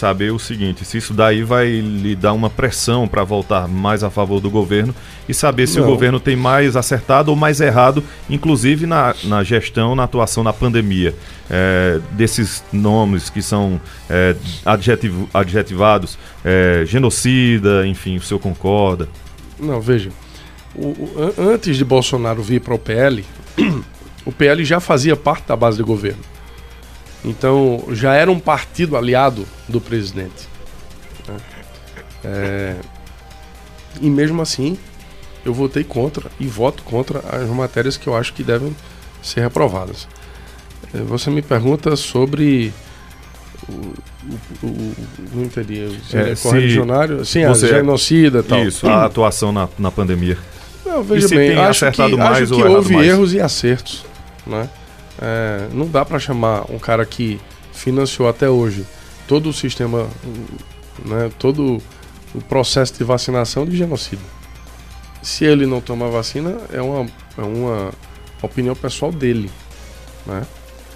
saber o seguinte: se isso daí vai lhe dar uma pressão para voltar mais a favor do governo e saber se Não. o governo tem mais acertado ou mais errado, inclusive na, na gestão, na atuação na pandemia. É, desses nomes que são é, adjetivo, adjetivados, é, genocida, enfim, o senhor concorda? Não, veja. O, o, antes de Bolsonaro vir para o PL, o PL já fazia parte da base do governo. Então já era um partido aliado do presidente. Né? É, e mesmo assim, eu votei contra e voto contra as matérias que eu acho que devem ser reprovadas. É, você me pergunta sobre. O, o, o, não entendi. Se é, é correligionário? Sim, a genocida e tal. Isso, a atuação na, na pandemia. Eu vejo bem, acho que, acho que houve mais? erros e acertos. Né? É, não dá para chamar um cara que financiou até hoje todo o sistema, né, todo o processo de vacinação de genocídio. Se ele não toma vacina, é uma, é uma opinião pessoal dele. Né?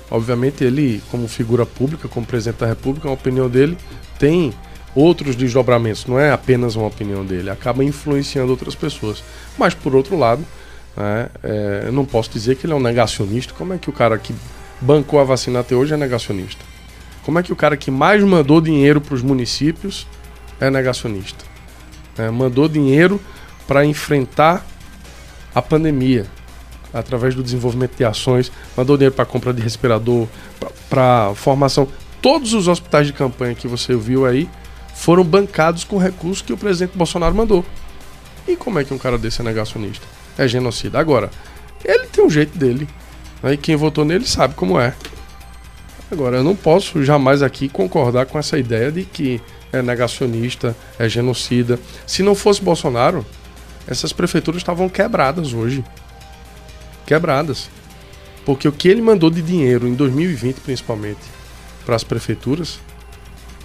Obviamente, ele, como figura pública, como presidente da República, a opinião dele tem outros desdobramentos, não é apenas uma opinião dele, acaba influenciando outras pessoas. Mas, por outro lado, né? É, eu não posso dizer que ele é um negacionista. Como é que o cara que bancou a vacina até hoje é negacionista? Como é que o cara que mais mandou dinheiro para os municípios é negacionista? É, mandou dinheiro para enfrentar a pandemia através do desenvolvimento de ações, mandou dinheiro para compra de respirador, para formação. Todos os hospitais de campanha que você viu aí foram bancados com recursos que o presidente Bolsonaro mandou. E como é que um cara desse é negacionista? É genocida. Agora, ele tem um jeito dele. Né? E quem votou nele sabe como é. Agora, eu não posso jamais aqui concordar com essa ideia de que é negacionista, é genocida. Se não fosse Bolsonaro, essas prefeituras estavam quebradas hoje. Quebradas. Porque o que ele mandou de dinheiro em 2020, principalmente, para as prefeituras,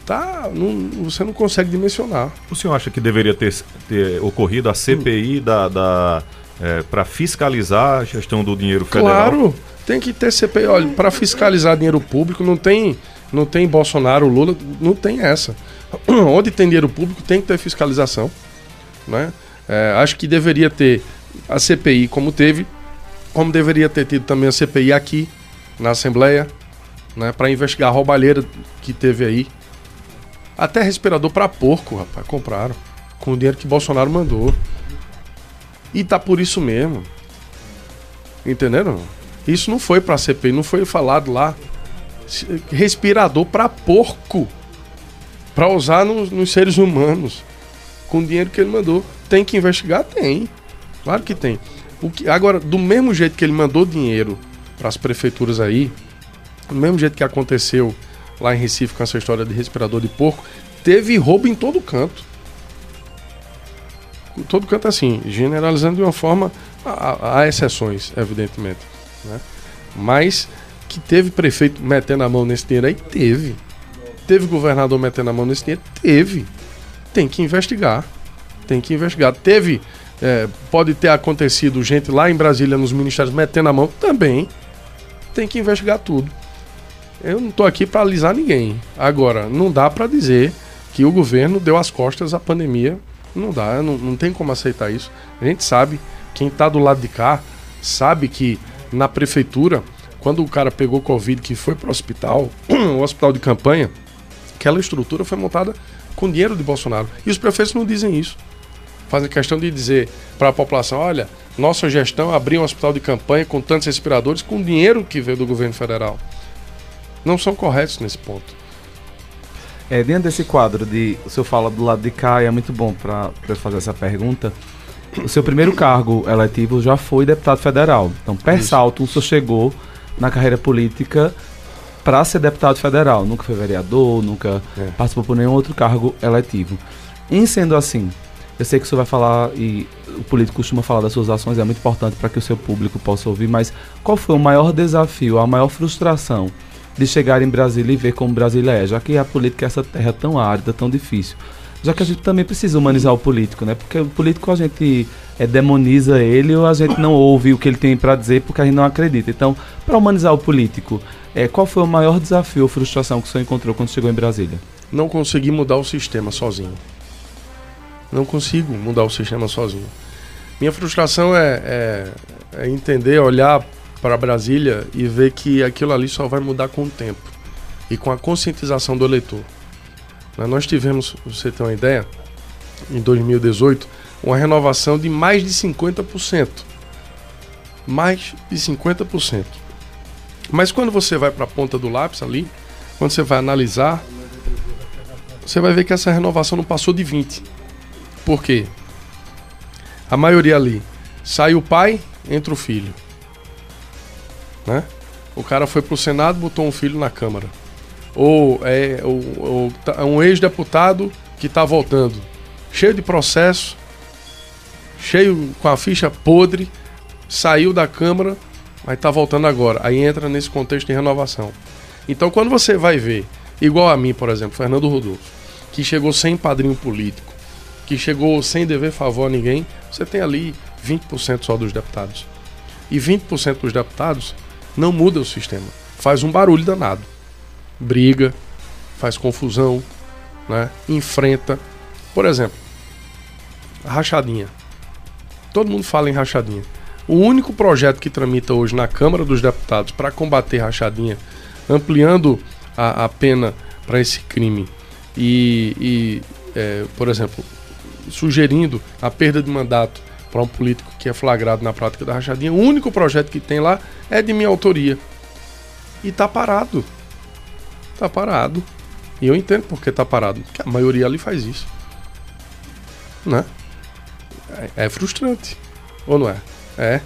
tá, não, você não consegue dimensionar. O senhor acha que deveria ter, ter ocorrido a CPI hum. da, da é, para fiscalizar a gestão do dinheiro federal? Claro, tem que ter CPI. Olha, para fiscalizar dinheiro público não tem, não tem Bolsonaro, Lula, não tem essa. Onde tem dinheiro público tem que ter fiscalização. Né? É, acho que deveria ter a CPI como teve, como deveria ter tido também a CPI aqui na Assembleia, né, para investigar a roubalheira que teve aí. Até respirador para porco, rapaz, compraram com o dinheiro que Bolsonaro mandou. E tá por isso mesmo. Entenderam? Isso não foi pra CPI, não foi falado lá. Respirador para porco. Para usar nos, nos seres humanos. Com o dinheiro que ele mandou. Tem que investigar? Tem. Claro que tem. O que, agora, do mesmo jeito que ele mandou dinheiro para as prefeituras aí, do mesmo jeito que aconteceu lá em Recife com essa história de respirador de porco, teve roubo em todo canto todo canto assim, generalizando de uma forma, há, há exceções, evidentemente. Né? Mas que teve prefeito metendo a mão nesse dinheiro aí, teve. Teve governador metendo a mão nesse dinheiro, teve. Tem que investigar. Tem que investigar. Teve é, pode ter acontecido gente lá em Brasília, nos ministérios, metendo a mão, também tem que investigar tudo. Eu não estou aqui para alisar ninguém. Agora, não dá para dizer que o governo deu as costas à pandemia. Não dá, não, não tem como aceitar isso. A gente sabe, quem está do lado de cá, sabe que na prefeitura, quando o cara pegou Covid, que foi para o hospital, o hospital de campanha, aquela estrutura foi montada com dinheiro de Bolsonaro. E os prefeitos não dizem isso. Fazem questão de dizer para a população: olha, nossa gestão abriu um hospital de campanha com tantos respiradores com dinheiro que veio do governo federal. Não são corretos nesse ponto. É, dentro desse quadro de. O senhor fala do lado de cá e é muito bom para fazer essa pergunta. O seu primeiro cargo eletivo já foi deputado federal. Então, per salto, o senhor chegou na carreira política para ser deputado federal. Nunca foi vereador, nunca É. participou por nenhum outro cargo eletivo. Em sendo assim, eu sei que o senhor vai falar e o político costuma falar das suas ações, é muito importante para que o seu público possa ouvir, mas qual foi o maior desafio, a maior frustração de chegar em Brasília e ver como Brasília é, já que a política é essa terra tão árida, tão difícil. Já que a gente também precisa humanizar o político, né? Porque o político a gente é, demoniza ele ou a gente não ouve o que ele tem para dizer porque a gente não acredita. Então, para humanizar o político, é, qual foi o maior desafio ou frustração que o senhor encontrou quando chegou em Brasília? Não consegui mudar o sistema sozinho. Não consigo mudar o sistema sozinho. Minha frustração é, é- é entender, olhar para Brasília e ver que aquilo ali só vai mudar com o tempo e com a conscientização do eleitor. Né, Nós tivemos, você ter uma ideia, em 2018, uma renovação de mais de 50%. Mais de 50%. Mas quando você vai para a ponta do lápis ali, quando você vai analisar, você vai ver que essa renovação não passou de 20. Por quê? A maioria ali sai o pai, entra o filho. Né? O cara foi pro Senado, botou um filho na Câmara. Ou é ou, ou tá- um ex-deputado que tá voltando, cheio de processo, cheio com a ficha podre, saiu da Câmara, mas tá voltando agora. Aí entra nesse contexto de renovação. Então, quando você vai ver, igual a mim, por exemplo, Fernando Rodolfo, que chegou sem padrinho político, que chegou sem dever favor a ninguém, você tem ali 20% só dos deputados. E 20% dos deputados não muda o sistema. Faz um barulho danado. Briga, faz confusão, né? enfrenta. Por exemplo, a rachadinha. Todo mundo fala em rachadinha. O único projeto que tramita hoje na Câmara dos Deputados para combater rachadinha, ampliando a, a pena para esse crime e, e, é, por exemplo, sugerindo a perda de mandato para um político que é flagrado na prática da rachadinha, o único projeto que tem lá é de minha autoria. E tá parado. Tá parado. E eu entendo por que tá parado. Porque a maioria ali faz isso. Né? É, é frustrante. Ou não é? É.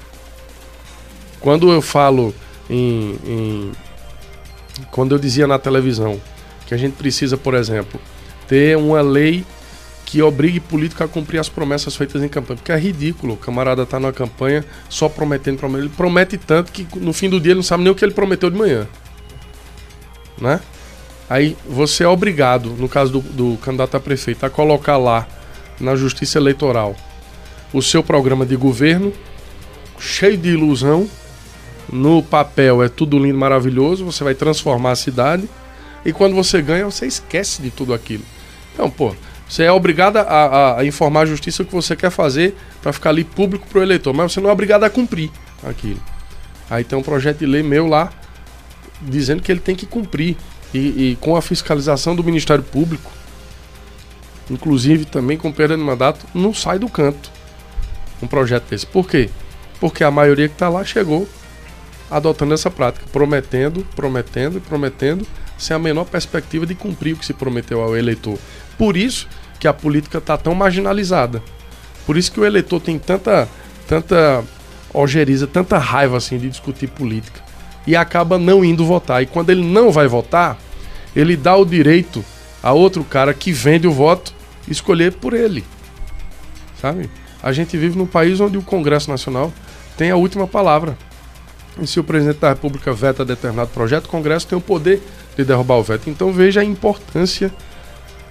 Quando eu falo em, em. Quando eu dizia na televisão que a gente precisa, por exemplo, ter uma lei que obrigue político a cumprir as promessas feitas em campanha. Porque é ridículo. O camarada tá numa campanha só prometendo, prometendo. Ele promete tanto que no fim do dia ele não sabe nem o que ele prometeu de manhã. Né? Aí você é obrigado, no caso do, do candidato a prefeito, a colocar lá na justiça eleitoral o seu programa de governo, cheio de ilusão. No papel é tudo lindo, maravilhoso. Você vai transformar a cidade. E quando você ganha, você esquece de tudo aquilo. Então, pô, você é obrigado a, a- a informar a justiça o que você quer fazer para ficar ali público pro eleitor, mas você não é obrigado a cumprir aquilo. Aí tem um projeto de lei meu lá dizendo que ele tem que cumprir. E, e com a fiscalização do Ministério Público, inclusive também com perda de mandato, não sai do canto um projeto desse. Por quê? Porque a maioria que está lá chegou adotando essa prática, prometendo, prometendo e prometendo, sem a menor perspectiva de cumprir o que se prometeu ao eleitor. Por isso que a política está tão marginalizada. Por isso que o eleitor tem tanta, tanta ojeriza, tanta raiva assim de discutir política e acaba não indo votar. E quando ele não vai votar, ele dá o direito a outro cara que vende o voto escolher por ele. Sabe? A gente vive num país onde o Congresso Nacional tem a última palavra. E se o presidente da República veta determinado projeto, o Congresso tem o poder de derrubar o veto. Então veja a importância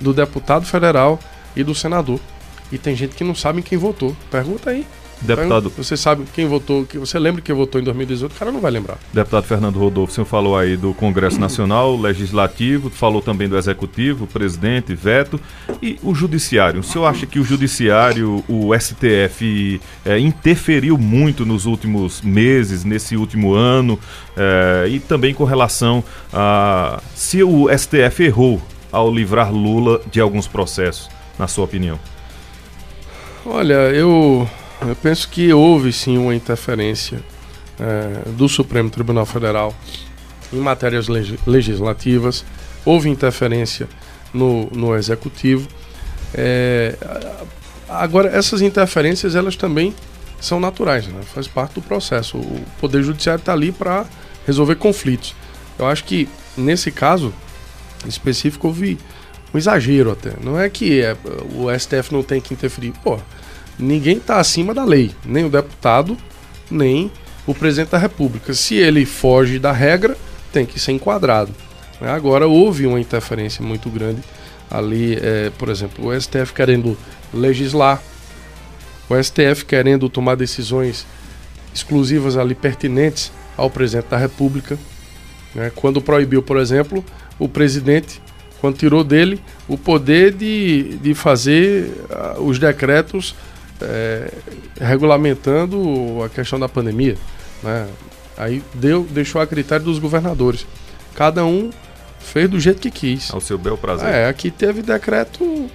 do deputado federal e do senador. E tem gente que não sabe quem votou. Pergunta aí. Deputado. Você sabe quem votou, que você lembra quem votou em 2018, o cara não vai lembrar. Deputado Fernando Rodolfo, o senhor falou aí do Congresso Nacional, Legislativo, falou também do Executivo, presidente, veto e o Judiciário. O senhor acha que o Judiciário, o STF, é, interferiu muito nos últimos meses, nesse último ano, é, e também com relação a se o STF errou ao livrar Lula de alguns processos, na sua opinião? Olha, eu eu penso que houve sim uma interferência é, do Supremo Tribunal Federal em matérias leg legislativas, houve interferência no, no Executivo. É, agora, essas interferências elas também são naturais, né? faz parte do processo. O Poder Judiciário está ali para resolver conflitos. Eu acho que nesse caso específico houve um exagero até. Não é que é, o STF não tem que interferir. Pô, ninguém está acima da lei, nem o deputado, nem o presidente da República. Se ele foge da regra, tem que ser enquadrado. Agora, houve uma interferência muito grande ali, é, por exemplo, o STF querendo legislar, o STF querendo tomar decisões exclusivas ali pertinentes ao presidente da República. Né? Quando proibiu, por exemplo, o presidente, quando tirou dele o poder de, de fazer uh, os decretos é, regulamentando a questão da pandemia. Né? Aí deu, deixou a critério dos governadores. Cada um fez do jeito que quis. Ao seu bel prazer. É, aqui teve decreto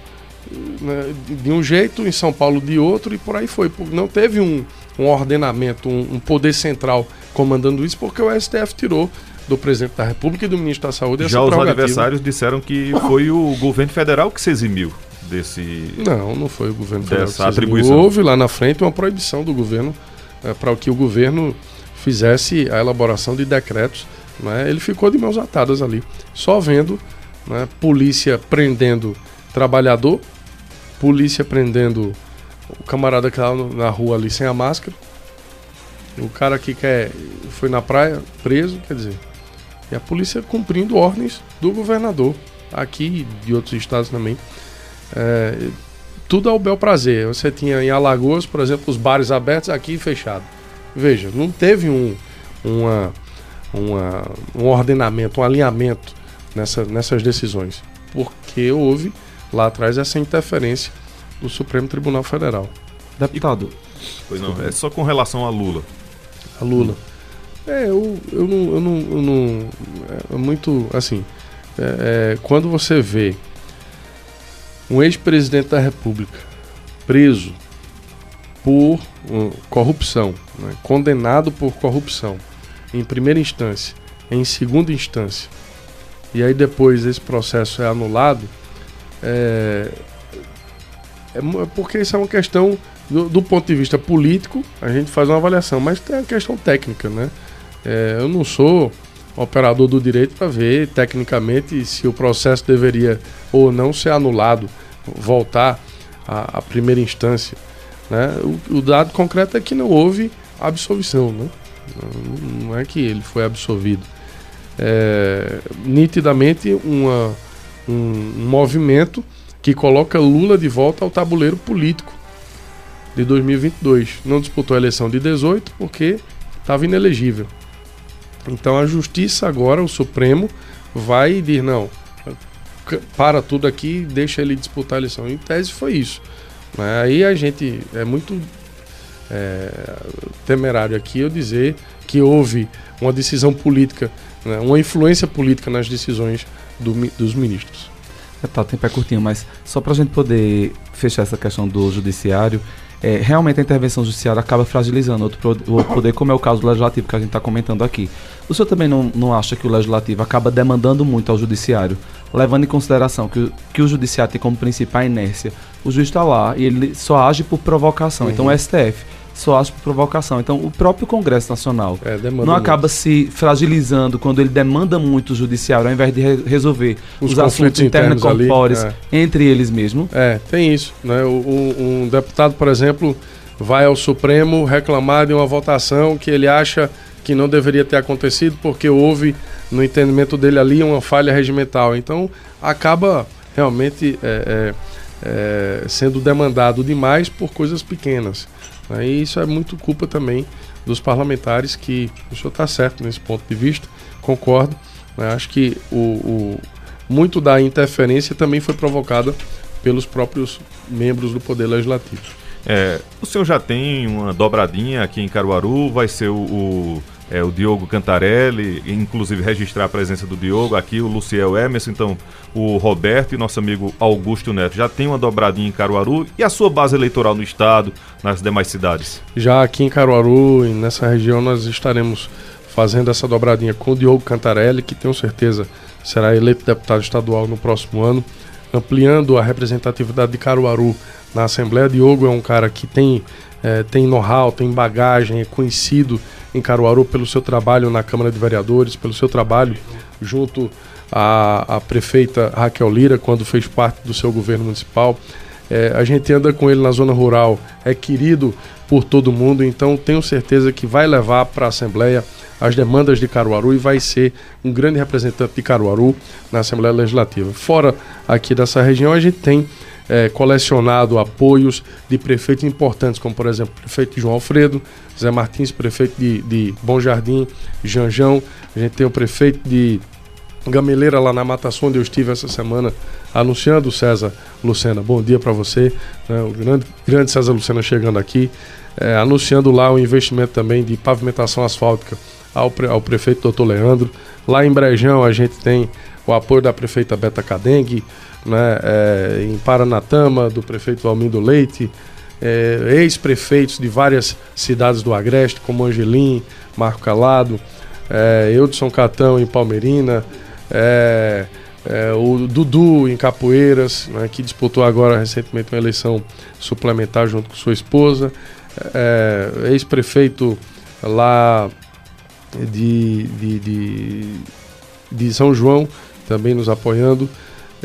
né, de um jeito, em São Paulo de outro, e por aí foi. Não teve um, um ordenamento, um, um poder central comandando isso, porque o STF tirou do presidente da República e do ministro da Saúde Já os adversários disseram que foi o governo federal que se eximiu desse. Não, não foi o governo federal. Dessa atribuição. Houve lá na frente uma proibição do governo é, para que o governo fizesse a elaboração de decretos. Né? Ele ficou de mãos atadas ali, só vendo né, polícia prendendo trabalhador, polícia prendendo o camarada que estava na rua ali sem a máscara, o cara que quer foi na praia preso, quer dizer, e a polícia cumprindo ordens do governador aqui e de outros estados também. É, tudo ao bel prazer. Você tinha em Alagoas, por exemplo, os bares abertos aqui fechado. Veja, não teve um, uma, uma, um ordenamento, um alinhamento nessa, nessas decisões, porque houve lá atrás essa interferência do Supremo Tribunal Federal. Deputado. Pois não, é só com relação a Lula. A Lula. É, eu, eu, não, eu, não, eu não. É muito. Assim. É, é, quando você vê um ex-presidente da República preso por corrupção, né, condenado por corrupção em primeira instância, em segunda instância, e aí depois esse processo é anulado, é, é, é porque isso é uma questão do, do, ponto de vista político, a gente faz uma avaliação, mas tem a questão técnica, né? É, eu não sou operador do direito para ver tecnicamente se o processo deveria ou não ser anulado, voltar à, à primeira instância. Né? O, o, dado concreto é que não houve absolvição, né? não, não é que ele foi absolvido. É, nitidamente uma, um, um movimento que coloca Lula de volta ao tabuleiro político de 2022. Não disputou a eleição de 18 porque estava inelegível. Então a justiça agora, o Supremo, vai dizer, não, para tudo aqui deixa ele disputar a eleição. Em tese foi isso. Né? Aí a gente é muito é, temerário aqui eu dizer que houve uma decisão política, né? uma influência política nas decisões do, dos ministros. É, tá, o tempo é curtinho, mas só para a gente poder fechar essa questão do judiciário, é, realmente a intervenção judiciária acaba fragilizando outro, outro poder, como é o caso do legislativo que a gente está comentando aqui. O senhor também não, não acha que o legislativo acaba demandando muito ao judiciário, levando em consideração que, que o judiciário tem como principal inércia? O juiz está lá e ele só age por provocação. Uhum. Então o STF só por provocação. Então, o próprio Congresso Nacional é, não acaba muito. se fragilizando quando ele demanda muito o judiciário, ao invés de re resolver os, os assuntos internos corpóreos é. entre eles mesmos. É, tem isso. Né? O, um, um deputado, por exemplo, vai ao Supremo reclamar de uma votação que ele acha que não deveria ter acontecido porque houve, no entendimento dele ali, uma falha regimental. Então, acaba realmente é, é, é, sendo demandado demais por coisas pequenas. Né? E isso é muito culpa também dos parlamentares, que o senhor está certo nesse ponto de vista, concordo. Né? Acho que o, o, muito da interferência também foi provocada pelos próprios membros do Poder Legislativo. É, o senhor já tem uma dobradinha aqui em Caruaru, vai ser o, o, é, o Diogo Cantarelli, inclusive registrar a presença do Diogo, aqui o Luciel Emerson, então o Roberto e nosso amigo Augusto Neto. Já tem uma dobradinha em Caruaru e a sua base eleitoral no estado, nas demais cidades? Já aqui em Caruaru, nessa região, nós estaremos fazendo essa dobradinha com o Diogo Cantarelli, que tenho certeza será eleito deputado estadual no próximo ano, ampliando a representatividade de Caruaru na Assembleia. Diogo é um cara que tem, é, tem know-how, tem bagagem, é conhecido em Caruaru pelo seu trabalho na Câmara de Vereadores, pelo seu trabalho junto à, à prefeita Raquel Lira, quando fez parte do seu governo municipal. É, a gente anda com ele na zona rural, é querido por todo mundo, então tenho certeza que vai levar para a Assembleia as demandas de Caruaru e vai ser um grande representante de Caruaru na Assembleia Legislativa. Fora aqui dessa região, a gente tem é, colecionado apoios de prefeitos importantes, como por exemplo o prefeito João Alfredo, Zé Martins, prefeito de, de Bom Jardim, Janjão, a gente tem o prefeito de Gameleira lá na Matação, onde eu estive essa semana anunciando César Lucena. Bom dia para você, né, o grande, grande César Lucena chegando aqui, é, anunciando lá o investimento também de pavimentação asfáltica ao, ao prefeito Doutor Leandro. Lá em Brejão a gente tem o apoio da prefeita Beta Cadengue, né, é, em Paranatama, do prefeito Valmindo Leite, é, ex-prefeitos de várias cidades do Agreste, como Angelim, Marco Calado, é, Eudson Catão em Palmeirina, é, é, o Dudu em Capoeiras, né, que disputou agora recentemente uma eleição suplementar junto com sua esposa, é, ex-prefeito lá de, de, de, de, São João também nos apoiando.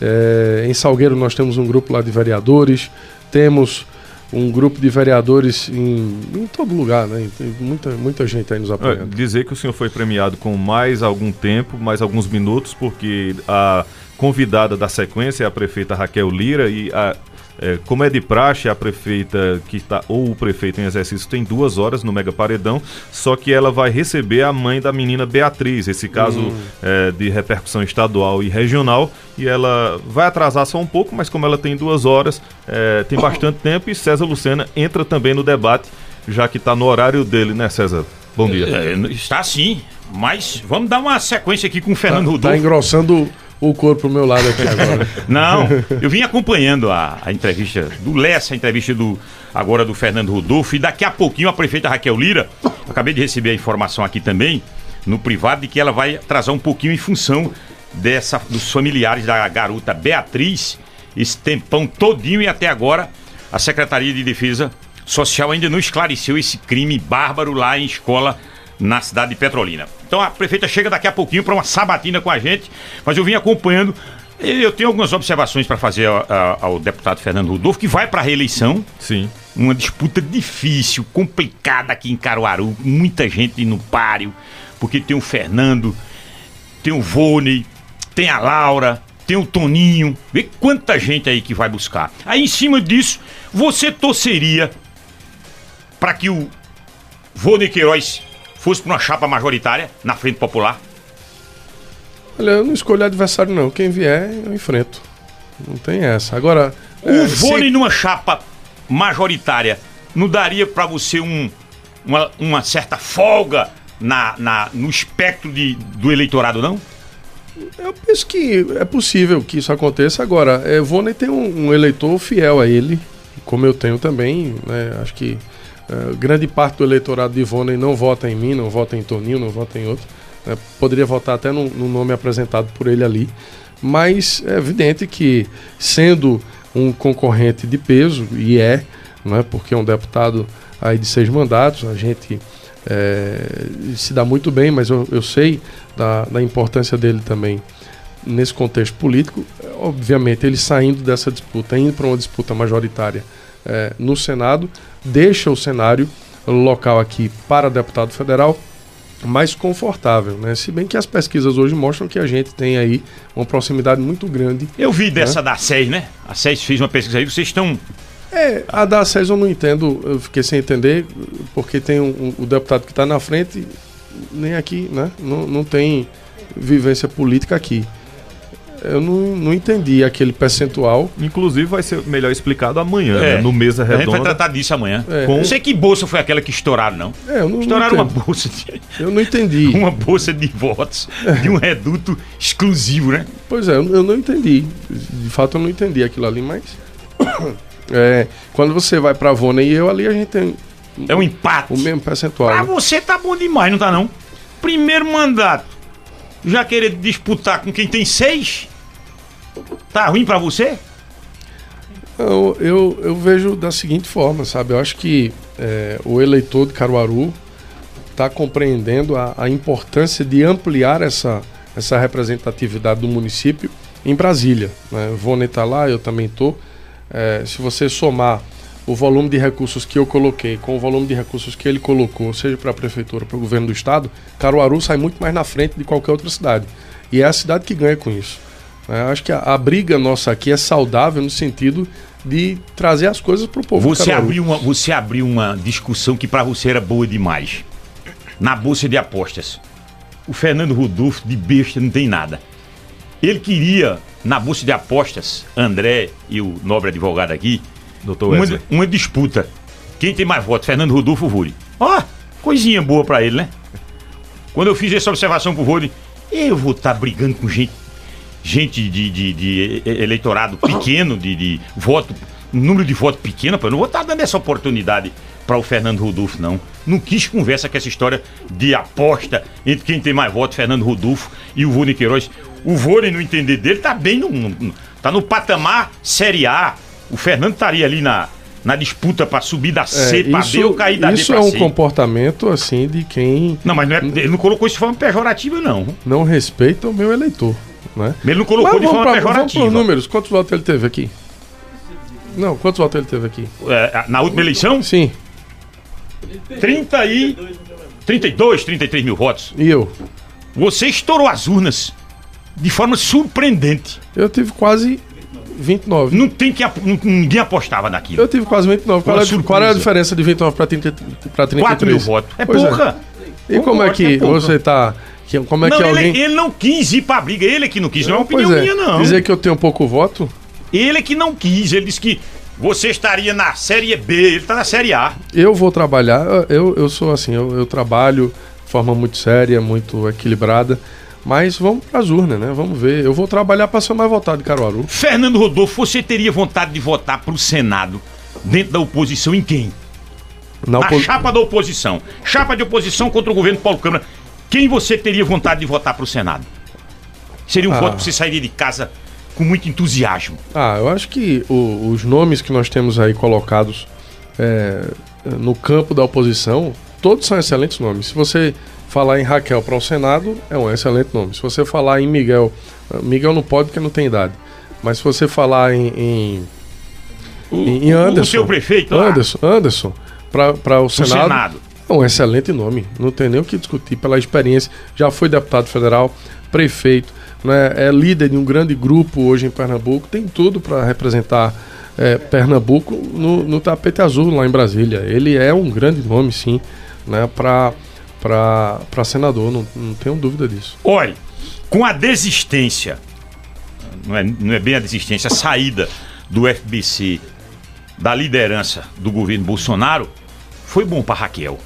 É, em Salgueiro nós temos um grupo lá de vereadores, temos um grupo de vereadores em, em todo lugar, né? Tem muita, muita gente aí nos apoiando. É, dizer que o senhor foi premiado com mais algum tempo, mais alguns minutos, porque a convidada da sequência é a prefeita Raquel Lira e a é, como é de praxe, a prefeita que está, ou o prefeito em exercício, tem duas horas no Mega Paredão, só que ela vai receber a mãe da menina Beatriz, esse caso hum. é, de repercussão estadual e regional, e ela vai atrasar só um pouco, mas como ela tem duas horas, é, tem bastante tempo, e César Lucena entra também no debate, já que está no horário dele, né, César? Bom dia. É, está sim, mas vamos dar uma sequência aqui com o Fernando tá, Rodolfo. Tá engrossando o corpo pro meu lado aqui agora. Não, eu vim acompanhando a, a entrevista do Lessa, a entrevista do agora do Fernando Rodolfo, e daqui a pouquinho a prefeita Raquel Lira, acabei de receber a informação aqui também, no privado, de que ela vai atrasar um pouquinho em função dessa dos familiares da garota Beatriz, esse tempão todinho e até agora a Secretaria de Defesa Social ainda não esclareceu esse crime bárbaro lá em escola na cidade de Petrolina. Então a prefeita chega daqui a pouquinho para uma sabatina com a gente, mas eu vim acompanhando. Eu tenho algumas observações para fazer ao, ao, deputado Fernando Rodolfo, que vai para a reeleição. Sim. Uma disputa difícil, complicada aqui em Caruaru, muita gente no páreo, porque tem o Fernando, tem o Vônei, tem a Laura, tem o Toninho. Vê quanta gente aí que vai buscar. Aí em cima disso, você torceria para que o Vônei Queiroz fosse para uma chapa majoritária na Frente Popular? Olha, eu não escolho adversário, não. Quem vier, eu enfrento. Não tem essa. Agora. O é, vôlei se... numa chapa majoritária não daria para você um, uma, uma, certa folga na, na, no espectro de, do eleitorado, não? Eu penso que é possível que isso aconteça. Agora, é, Vônei tem um, um, eleitor fiel a ele, como eu tenho também. Né? Acho que Uh, grande parte do eleitorado de Ivone não vota em mim, não vota em Toninho, não vota em outro. Né? Poderia votar até no, no, nome apresentado por ele ali. Mas é evidente que, sendo um concorrente de peso, e é, não é porque é um deputado aí de seis mandatos, a gente é, se dá muito bem, mas eu, eu sei da, da importância dele também nesse contexto político. Obviamente, ele saindo dessa disputa, indo para uma disputa majoritária é, no Senado, deixa o cenário local aqui para deputado federal, mais confortável, né? Se bem que as pesquisas hoje mostram que a gente tem aí uma proximidade muito grande. Eu vi dessa né? da SES, né? A SES fez uma pesquisa aí, vocês estão. É, a da SES eu não entendo, eu fiquei sem entender, porque tem um, um- o deputado que está na frente, nem aqui, né? Não, não tem vivência política aqui. Eu não, não entendi aquele percentual. Inclusive vai ser melhor explicado amanhã, É. né? No Mesa A gente vai Redonda. tratar disso amanhã. É. Não sei que bolsa foi aquela que estouraram, não. É, eu não, Estouraram não uma bolsa de, Eu não entendi. uma bolsa de votos de um reduto exclusivo, né? Pois é, eu, não entendi. De fato, eu não entendi aquilo ali, mas. É, quando você vai pra Vona e eu ali, a gente tem É um empate. o mesmo percentual. Pra né? você tá bom demais, não tá não? Primeiro mandato. Já querer disputar com quem tem seis? Tá ruim pra você? Eu, eu, vejo da seguinte forma, sabe? Eu acho que é, o eleitor de Caruaru está compreendendo a, a importância de ampliar essa, essa representatividade do município em Brasília. Né? Vone está lá, eu também estou. se você somar o volume de recursos que eu coloquei com o volume de recursos que ele colocou, seja para a prefeitura, para o governo do estado, Caruaru sai muito mais na frente de qualquer outra cidade. E é a cidade que ganha com isso. É, acho que a, a briga nossa aqui é saudável no sentido de trazer as coisas para o povo. Você abriu, uma, você abriu uma discussão que pra você era boa demais. Na bolsa de apostas. O Fernando Rodolfo de besta não tem nada. Ele queria, na bolsa de apostas, André e o nobre advogado aqui, Doutor uma, Wesley. uma disputa. Quem tem mais votos, Fernando Rodolfo ou Vuri? Ó, coisinha boa pra ele, né? Quando eu fiz essa observação pro Vuri, eu vou estar brigando com gente, gente de, de- de eleitorado pequeno, de, de voto, número de voto pequeno, pô, eu não vou estar dando essa oportunidade para o Fernando Rodolfo, não. Não quis conversa com essa história de aposta entre quem tem mais voto, Fernando Rodolfo e o Vônei Queiroz. O Vônei, no entender dele, tá bem no, no- tá no patamar Série A. O Fernando estaria ali na, na disputa para subir da C É, pra B ou cair da D isso é um C. comportamento assim de quem Não, mas não é- ele não colocou isso de forma pejorativa, não. não respeita o meu eleitor. Né? Ele não colocou Mas de vamos forma pra- Vamos pejorativa. pros números. Quantos votos ele teve aqui? Não, quantos votos ele teve aqui? É, na última eleição, Sim. 30 e... 32, 33 mil votos. E eu? Você estourou as urnas de forma surpreendente. Eu tive quase 29. Não tem que ninguém apostava naquilo. Eu tive quase 29. Qual, é, qual é a diferença de 29 para 30, pra 33? 4 mil votos. É Pois pouca. E como é que é você tá. Que- Como é não, que ele, alguém. ele não quis ir pra briga. Ele é que não quis. Não é uma Pois opinião é, minha, não. Dizer que eu tenho pouco voto? Ele é que não quis. Ele disse que você estaria na Série B. Ele tá na Série A. Eu vou trabalhar, eu, eu sou assim, eu, eu trabalho de forma muito séria, muito equilibrada, mas vamos para as urnas, né? Vamos ver. Eu vou trabalhar para ser o mais votado de Caruaru. Fernando Rodolfo, você teria vontade de votar pro Senado dentro da oposição em quem? Na Na opo- chapa da oposição. Chapa de oposição contra o governo Paulo Câmara. Quem você teria vontade de votar pro Senado? Seria um Ah. voto que você sairia de casa com muito entusiasmo. Ah, eu acho que o- os nomes que nós temos aí colocados é, no campo da oposição, todos são excelentes nomes. Se você falar em Raquel para o Senado, é um excelente nome. Se você falar em Miguel, ah, Miguel não pode porque não tem idade. Mas se você falar em, em, em o- o Anderson, seu prefeito lá. Anderson, Anderson para o Senado, Senado. É um excelente nome. Não tem nem o que discutir pela experiência. Já foi deputado federal, prefeito, né? é líder de um grande grupo hoje em Pernambuco. Tem tudo para representar é, Pernambuco no, no tapete azul lá em Brasília. Ele é um grande nome, sim, né? para senador. Não, não tenho dúvida disso. Olha, com a desistência, não é, não é bem a desistência, a saída do FBC da liderança do governo Bolsonaro, foi bom para Raquel.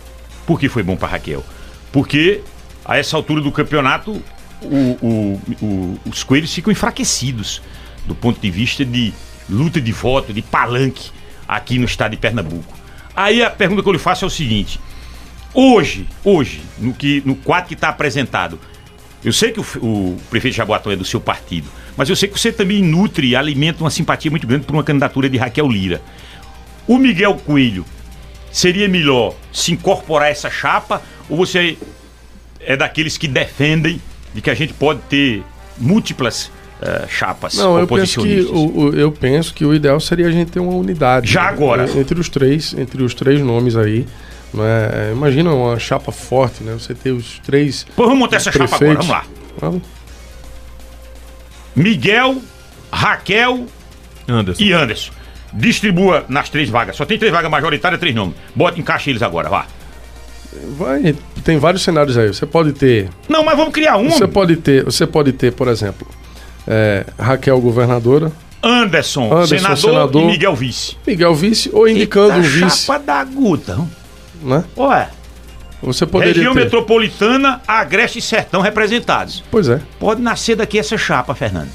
Por que foi bom para Raquel? Porque a essa altura do campeonato o- o- o- os coelhos ficam enfraquecidos do ponto de vista de luta de voto, de palanque aqui no estado de Pernambuco. Aí a pergunta que eu lhe faço é o seguinte: hoje, hoje, no, que, no quadro que está apresentado, eu sei que o, o prefeito Jaboatão é do seu partido, mas eu sei que você também nutre e alimenta uma simpatia muito grande por uma candidatura de Raquel Lira. O Miguel Coelho seria melhor se incorporar essa chapa ou você é daqueles que defendem de que a gente pode ter múltiplas eh, chapas Não, eu penso, que o, o- eu penso que o ideal seria a gente ter uma unidade. Já né, agora. Entre os três, entre os três nomes aí, Não é? Imagina uma chapa forte, né? Você ter os três. Pô, vamos montar essa chapa agora, prefeitos. vamos lá. Vamos. Miguel, Raquel Anderson. e Anderson. Distribua nas três vagas. Só tem três vagas majoritárias, três nomes. Bota, encaixa eles agora, vá. Vai, tem vários cenários aí. Você pode ter. Não, mas vamos criar um. Você pode ter, você pode ter, por exemplo, é, Raquel governadora, Anderson, Anderson, senador, senador. e Miguel vice. Miguel vice ou indicando um Eita, vice, chapa da guta. né? Ué, Você poderia região ter. metropolitana, Agreste e Sertão representados. Pois é. Pode nascer daqui essa chapa, Fernando.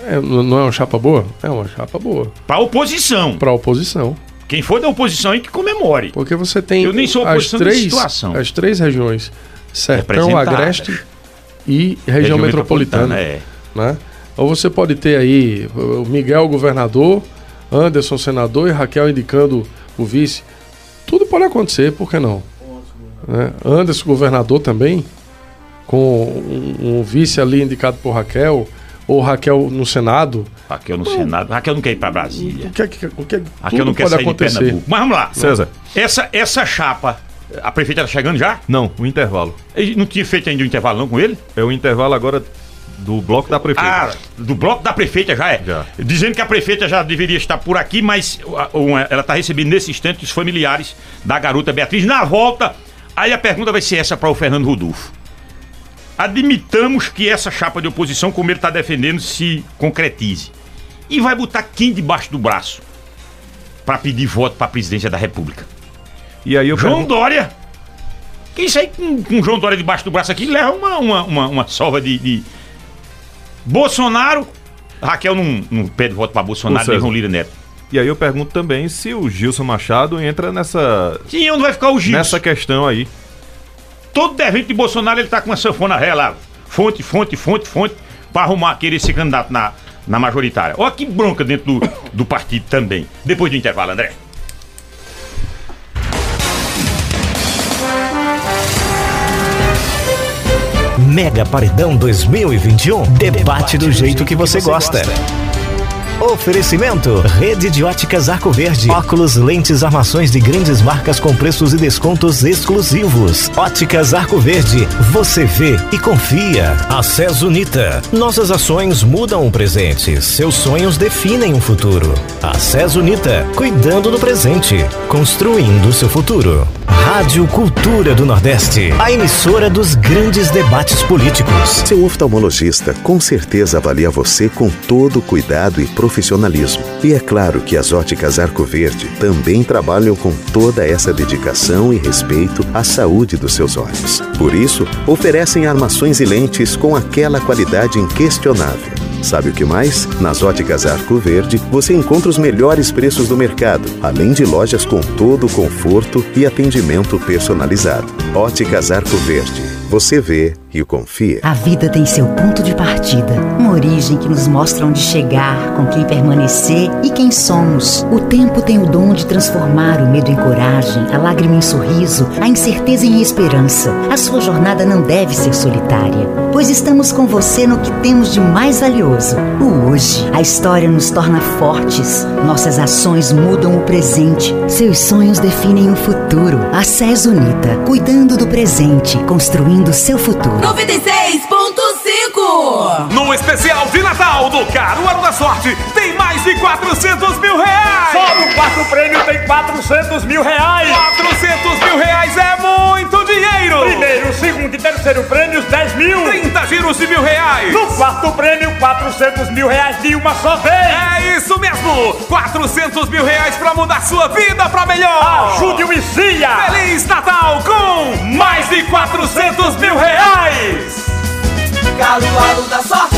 É, Não é uma chapa boa? É uma chapa boa. Pra oposição. Pra oposição. Quem for da oposição aí que comemore. Porque você tem Eu nem sou as três, as três regiões, Sertão. Agreste e região, metropolitana. é. né? Ou você pode ter aí o Miguel governador, Anderson senador e Raquel indicando o vice. Tudo pode acontecer, por que não? Né? Anderson governador também, com um, um vice ali indicado por Raquel, ou Raquel no Senado. Raquel no Senado. Raquel não quer ir pra Brasília. O que é que, o que, é que Raquel não quer sair acontecer. de Pernambuco. Mas vamos lá. César. Essa, essa chapa, a prefeita tá chegando já? Não, o intervalo. Ele não tinha feito ainda o intervalo não com ele? É o intervalo agora do bloco da prefeita. Ah, do bloco da prefeita já é? Já. Dizendo que a prefeita já deveria estar por aqui, mas a- uma- ela está recebendo nesse instante os familiares da garota Beatriz. Na volta, aí a pergunta vai ser essa para o Fernando Rodolfo. Admitamos que essa chapa de oposição, como ele está defendendo, se concretize. E vai botar quem debaixo do braço para pedir voto para a presidência da República? E aí eu João pergunto- Dória. Que isso aí com, com João Dória debaixo do braço aqui leva uma, uma, uma, uma sova de, de- Bolsonaro. Raquel não, não pede voto para Bolsonaro, César. nem João Lira Neto. E aí eu pergunto também se o Gilson Machado entra nessa, Sim, onde vai ficar o Gilson? nessa questão aí. Todo devente de Bolsonaro ele tá com uma sanfona ré lá. Fonte, fonte, fonte, fonte, para arrumar querer ser candidato na, na majoritária. Olha que bronca dentro do, do partido também. Depois do intervalo, André. Mega Paredão 2021. Debate do jeito que você gosta. Oferecimento: Rede de Óticas Arco Verde. Óculos, lentes, armações de grandes marcas com preços e descontos exclusivos. Óticas Arco Verde. Você vê e confia. Acesso Unita. Nossas ações mudam o presente. Seus sonhos definem o futuro. Acesso Unita. Cuidando do presente. Construindo seu futuro. Rádio Cultura do Nordeste. A emissora dos grandes debates políticos. Seu oftalmologista com certeza avalia você com todo cuidado e profissionalismo. E é claro que as óticas Arco Verde também trabalham com toda essa dedicação e respeito à saúde dos seus olhos. Por isso, oferecem armações e lentes com aquela qualidade inquestionável. Sabe o que mais? Nas óticas Arco Verde você encontra os melhores preços do mercado, além de lojas com todo o conforto e atendimento personalizado. Óticas Arco Verde. Você vê e confia. A vida tem seu ponto de partida, uma origem que nos mostra onde chegar, com quem permanecer e quem somos. O tempo tem o dom de transformar o medo em coragem, a lágrima em sorriso, a incerteza em esperança. A sua jornada não deve ser solitária, pois estamos com você no que temos de mais valioso, o hoje. A história nos torna fortes, nossas ações mudam o presente, seus sonhos definem o futuro. A SES Unita, cuidando do presente, construindo seu futuro. 96.5 No especial de Natal do Caruaru da Sorte, tem mais de 400 mil reais! Só no quarto prêmio tem 400 mil reais! 400 mil reais é muito dinheiro! Primeiro, segundo e terceiro prêmios, 10 mil! 30 giros de mil reais! No quarto prêmio, 400 mil reais de uma só vez! É isso mesmo! 400 mil reais pra mudar sua vida pra melhor! Ajude o Isia! Feliz Natal com mais de 400 mil reais! Caruaru da Sorte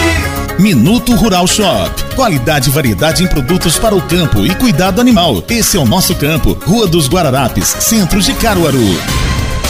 Minuto Rural Shop. Qualidade e variedade em produtos para o campo e cuidado animal. Esse é o nosso campo. Rua dos Guararapes, centro de Caruaru.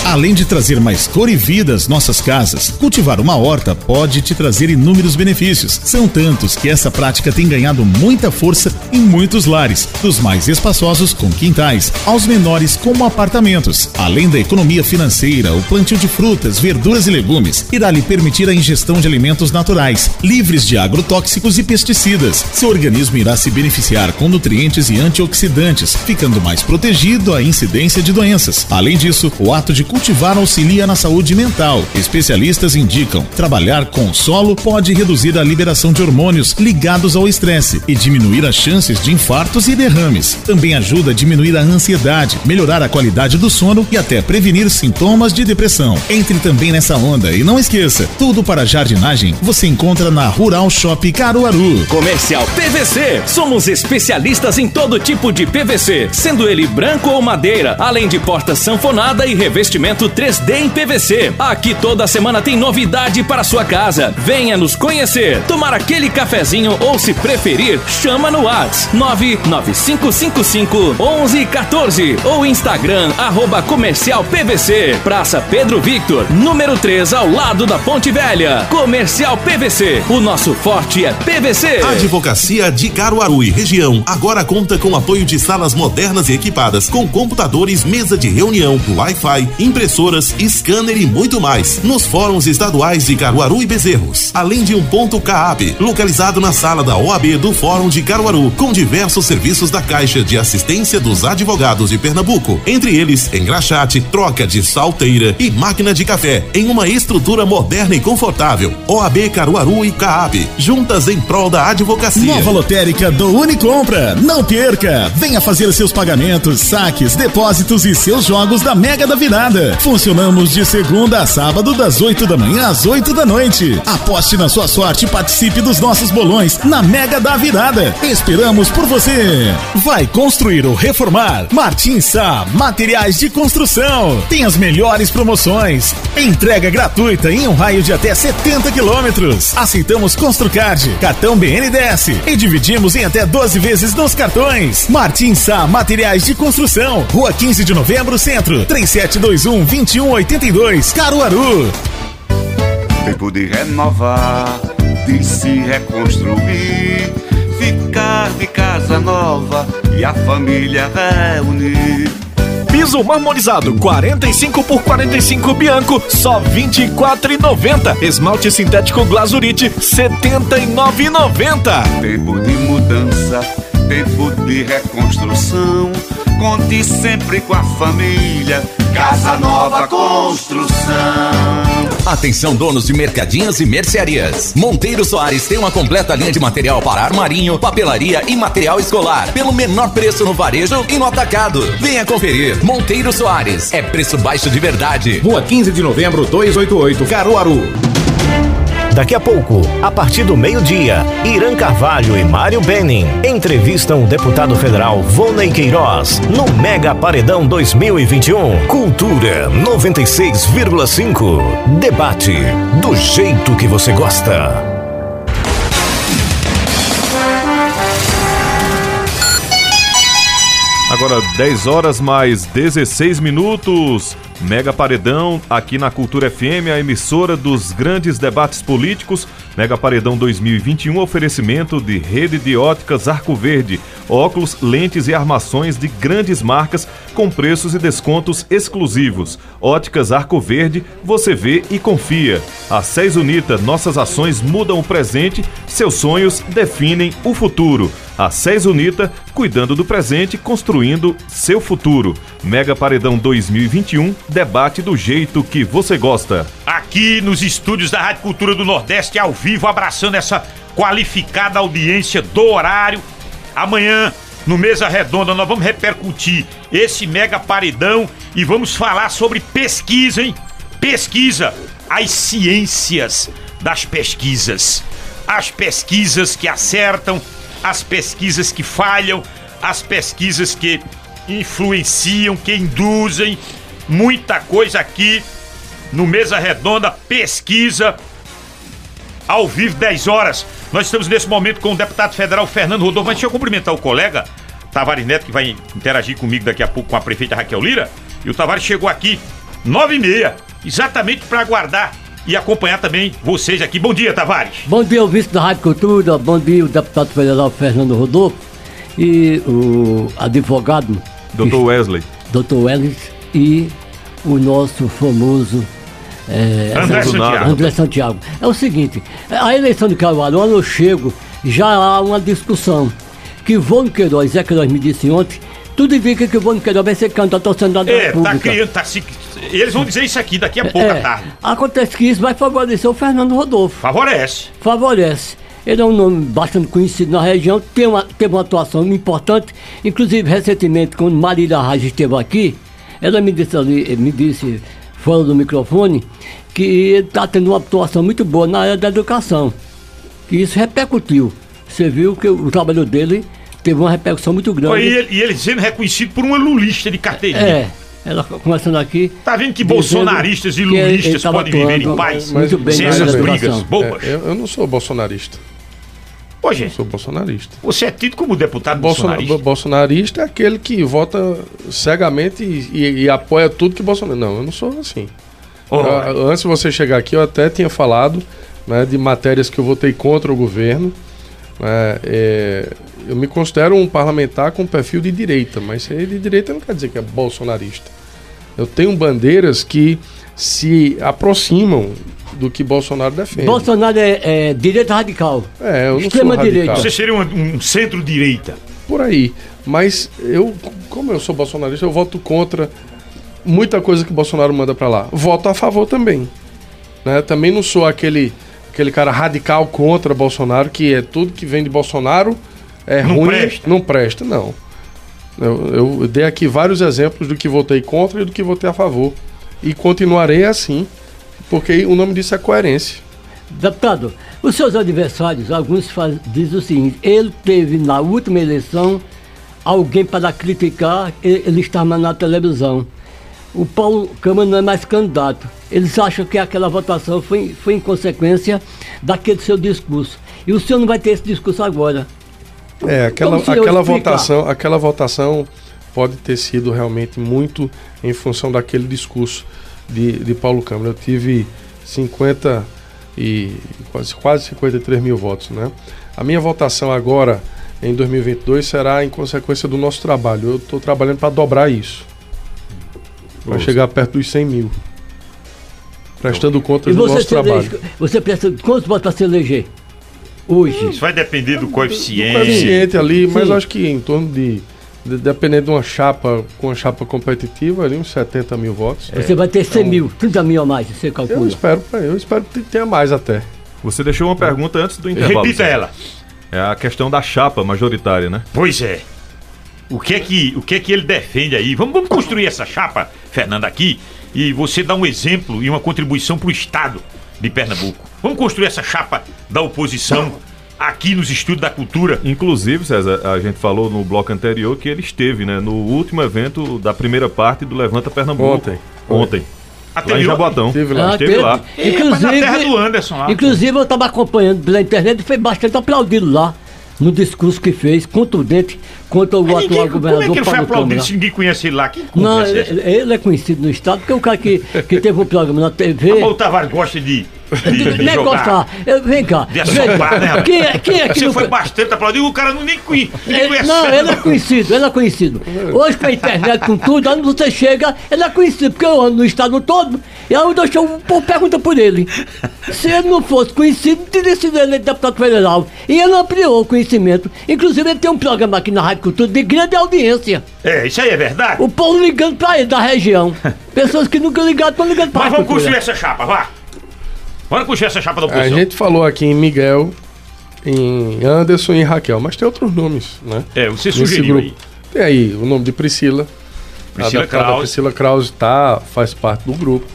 Além de trazer mais cor e vida às nossas casas, cultivar uma horta pode te trazer inúmeros benefícios. São tantos que essa prática tem ganhado muita força em muitos lares, dos mais espaçosos com quintais, aos menores como apartamentos. Além da economia financeira, o plantio de frutas, verduras e legumes irá lhe permitir a ingestão de alimentos naturais, livres de agrotóxicos e pesticidas. Seu organismo irá se beneficiar com nutrientes e antioxidantes, ficando mais protegido à incidência de doenças. Além disso, o ato de cultivar auxilia na saúde mental. Especialistas indicam trabalhar com solo pode reduzir a liberação de hormônios ligados ao estresse e diminuir as chances de infartos e derrames. Também ajuda a diminuir a ansiedade, melhorar a qualidade do sono e até prevenir sintomas de depressão. Entre também nessa onda e não esqueça, tudo para jardinagem você encontra na Rural Shop Caruaru. Comercial PVC. Somos especialistas em todo tipo de PVC, sendo ele branco ou madeira, além de porta sanfonada e revestimento 3D em PVC. Aqui toda semana tem novidade para sua casa. Venha nos conhecer, tomar aquele cafezinho ou se preferir, chama no WhatsApp 99555 1114 ou Instagram arroba comercial PVC. Praça Pedro Victor, número 3 ao lado da Ponte Velha. Comercial PVC. O nosso forte é PVC. Advocacia de Caruaru e região agora conta com apoio de salas modernas e equipadas com computadores, mesa de reunião, Wi-Fi, impressoras, scanner e muito mais. Nos fóruns estaduais de Caruaru e Bezerros. Além de um ponto CAAB, localizado na sala da OAB do Fórum de Caruaru, com diversos serviços da Caixa de Assistência dos Advogados de Pernambuco. Entre eles, engraxate, troca de salteira e máquina de café, em uma estrutura moderna e confortável. OAB Caruaru e CAAB, juntas em prol da advocacia. Nova lotérica do Unicompra. Não perca! Venha fazer seus pagamentos, saques, depósitos e seus jogos da Mega da Virada. Funcionamos de segunda a sábado, das 8 da manhã às 8 da noite. Aposte na sua sorte e participe dos nossos bolões na Mega da Virada. Esperamos por você. Vai construir ou reformar? Martins Sá, materiais de construção. Tem as melhores promoções. Entrega gratuita em um raio de até 70 quilômetros. Aceitamos Construcard, cartão BNDES e dividimos em até 12 vezes nos cartões. Martins Sá, materiais de construção. Rua 15 de novembro, centro. 3721 2182, Caruaru. Tempo de renovar, de se reconstruir, ficar de casa nova e a família reunir. Piso marmorizado 45 por 45 Bianco, só 24,90. Esmalte sintético Glazurite 79,90. Tempo de mudança, tempo de reconstrução. Conte sempre com a família. Casa Nova Construção. Atenção donos de mercadinhos e mercearias. Monteiro Soares tem uma completa linha de material para armarinho, papelaria e material escolar, pelo menor preço no varejo e no atacado. Venha conferir. Monteiro Soares é preço baixo de verdade. Rua 15 de novembro 288, Caruaru. Daqui a pouco, a partir do meio-dia, Irã Carvalho e Mário Benning entrevistam o deputado federal Volney Queiroz no Mega Paredão 2021. Cultura 96,5. Debate do jeito que você gosta. Agora 10 horas mais 16 minutos. Mega Paredão aqui na Cultura FM, a emissora dos grandes debates políticos. Mega Paredão 2021, oferecimento de rede de óticas Arco Verde, óculos, lentes e armações de grandes marcas com preços e descontos exclusivos. Óticas Arco Verde, você vê e confia. A Seis Unita, nossas ações mudam o presente, seus sonhos definem o futuro. A SES Unita, cuidando do presente, construindo seu futuro. Mega Paredão 2021, debate do jeito que você gosta. Aqui nos estúdios da Rádio Cultura do Nordeste, ao vivo, abraçando essa qualificada audiência do horário. Amanhã, no Mesa Redonda, nós vamos repercutir esse mega paredão e vamos falar sobre pesquisa, hein? Pesquisa, as ciências das pesquisas. As pesquisas que acertam, as pesquisas que falham, as pesquisas que influenciam, que induzem. Muita coisa aqui no Mesa Redonda, pesquisa ao vivo, 10 horas. Nós estamos nesse momento com o deputado federal Fernando Rodolfo. Mas deixa eu cumprimentar o colega Tavares Neto, que vai interagir comigo daqui a pouco com a prefeita Raquel Lira. E o Tavares chegou aqui nove e meia, exatamente para aguardar e acompanhar também vocês aqui. Bom dia, Tavares. Bom dia, o vice da Rádio Cultura, bom dia, o deputado federal Fernando Rodolfo e o advogado. Dr. Wesley. Dr. Wesley e o nosso famoso. É, André Santiago. André Santiago. É o seguinte, a eleição de Caruaru, eu chego, já há uma discussão. Que Ivone Queiroz, Zé Queiroz me disse ontem, tudo indica que Ivone Queiroz vai ser candidato ao Senado da É, tá República. criando, tá se... Eles vão dizer isso aqui daqui a pouco à É, tarde. Acontece que isso vai favorecer o Fernando Rodolfo. Favorece. Favorece. Ele é um nome bastante conhecido na região, tem uma, teve uma atuação importante. Inclusive, recentemente, quando Marília Raj esteve aqui, ela me disse ali, me disse, fora do microfone, que ele está tendo uma atuação muito boa na área da educação. E isso repercutiu. Você viu que o trabalho dele teve uma repercussão muito grande. E ele, e ele sendo reconhecido por uma lulista de carteirinha. É, ela começando aqui. Tá vendo que bolsonaristas e lulistas podem viver em paz Muito bem sem essas brigas bobas? É, eu, eu não sou bolsonarista. Hoje. Eu sou bolsonarista. Você é tido como deputado Bolsona- bolsonarista? bolsonarista é aquele que vota cegamente e, e- e apoia tudo que Bolsonaro. Não, eu não sou assim. Ora. Eu- antes de você chegar aqui, eu até tinha falado né, de matérias que eu votei contra o governo. Né, é, eu me considero um parlamentar com perfil de direita, mas ser de direita não quer dizer que é bolsonarista. Eu tenho bandeiras que se aproximam do que Bolsonaro defende. Bolsonaro é, é direita radical. É, eu não Extrema sou direita. Você seria um, um centro-direita. Por aí. Mas eu, como eu sou bolsonarista, eu voto contra muita coisa que Bolsonaro manda pra lá. Voto a favor também. Né? Também não sou aquele, aquele cara radical contra Bolsonaro, que é tudo que vem de Bolsonaro é Não ruim, presta. não presta, não. Eu, eu dei aqui vários exemplos do que votei contra e do que votei a favor. E continuarei assim, porque o nome disso é coerência. Deputado, os seus adversários, alguns faz, dizem o seguinte: ele teve na última eleição alguém para criticar, ele estava na televisão. O Paulo Câmara não é mais candidato. Eles acham que aquela votação foi, foi em consequência daquele seu discurso. E o senhor não vai ter esse discurso agora. É, aquela, aquela votação, aquela votação pode ter sido realmente muito em função daquele discurso de, de Paulo Câmara. Eu tive 50 e quase, quase 53 mil votos, né? A minha votação agora em 2022 será em consequência do nosso trabalho. Eu estou trabalhando para dobrar isso. Vai chegar perto dos 100 mil. Prestando contas E do nosso trabalho. elege, você de quantos votos para se eleger? Hoje. Isso vai depender do coeficiente. coeficiente ali, mas Sim. eu acho que em torno de, de- dependendo de uma chapa, com uma chapa competitiva, ali uns 70 mil votos. Você vai ter 100 mil, 30 mil a mais, você Eu calcula. espero, eu espero que tenha mais até. Você deixou uma pergunta antes do intervalo. Repita ela. É a questão da chapa majoritária, né? Pois é. O que é que, o que, é que ele defende aí? Vamos, vamos construir essa chapa, Fernando, aqui, e você dá um exemplo e uma contribuição para o Estado de Pernambuco. Vamos construir essa chapa da oposição aqui nos Estudos da Cultura. Inclusive, César, a gente falou no bloco anterior que ele esteve, né, no último evento da primeira parte do Levanta Pernambuco. Ontem. Ontem. Até lá em Jaboatão. Esteve lá. Ah, Esteve teve. lá. Inclusive, na terra do Anderson lá. Inclusive, eu estava acompanhando pela internet e foi bastante aplaudido lá no discurso que fez, contundente, contra o Mas atual ninguém- como governador é que ele foi aplaudido se ninguém conhece ele lá? Que Não, conversa é ele, ele é conhecido no estado porque é o cara que, que teve um programa na TV. O Tavares gosta de, Nem jogar. gostar. Vem cá. De vem assoprar, né? Quem é, quem é que Você não foi bastante aplaudido, o cara não nem conhece. Ele- não, ele é conhecido, ele é conhecido. Hoje com a internet, com tudo, onde você chega, ele é conhecido, porque eu ando no estado todo, e aí eu deixo, o povo pergunta por ele. Se ele não fosse conhecido, teria sido eleito deputado federal. E ele ampliou o conhecimento. Inclusive, ele tem um programa aqui na Rádio Cultura de grande audiência. É, isso aí é verdade. O povo ligando pra ele da região. Pessoas que nunca ligaram, estão ligando pra Mas vamos construir essa chapa, vá. Vamos construir essa chapa da A oposição. gente falou aqui em Miguel, em Anderson e Raquel, mas tem outros nomes, né? É, você sugeriu aí. Tem aí o nome de Priscila. Priscila a Krause. Priscila Krause tá, faz parte do grupo.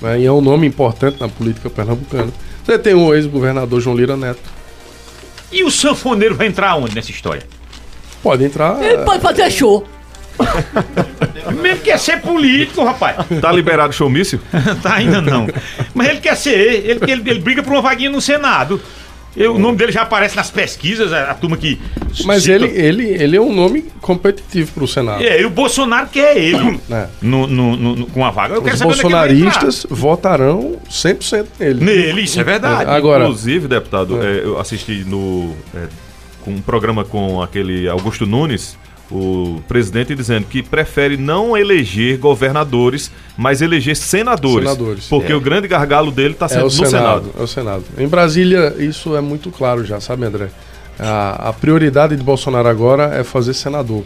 né? E é um nome importante na política pernambucana. Você tem o ex-governador João Lira Neto. E o sanfoneiro vai entrar onde nessa história? Pode entrar. Ele pode fazer show. Ele quer ser político, rapaz. Tá liberado o showmício? tá ainda não. Mas ele quer ser, ele, ele, ele briga por uma vaguinha no Senado. Eu- o nome dele já aparece nas pesquisas, a, a turma que. Mas cita- ele, ele, ele é um nome competitivo para o Senado. É, e o Bolsonaro quer ele É. no, no- no- no- com a vaga. Eu quero Os é bolsonaristas votarão 100% nele. Nele, isso é verdade. Agora, Inclusive, deputado, é, eu assisti no é, com um programa com aquele Augusto Nunes, o presidente dizendo que prefere não eleger governadores, mas eleger senadores. Senadores. Porque É. o grande gargalo dele está é sendo o no Senado, Senado. É o Senado. Em Brasília, isso é muito claro já, sabe, André? A, a prioridade de Bolsonaro agora é fazer senador.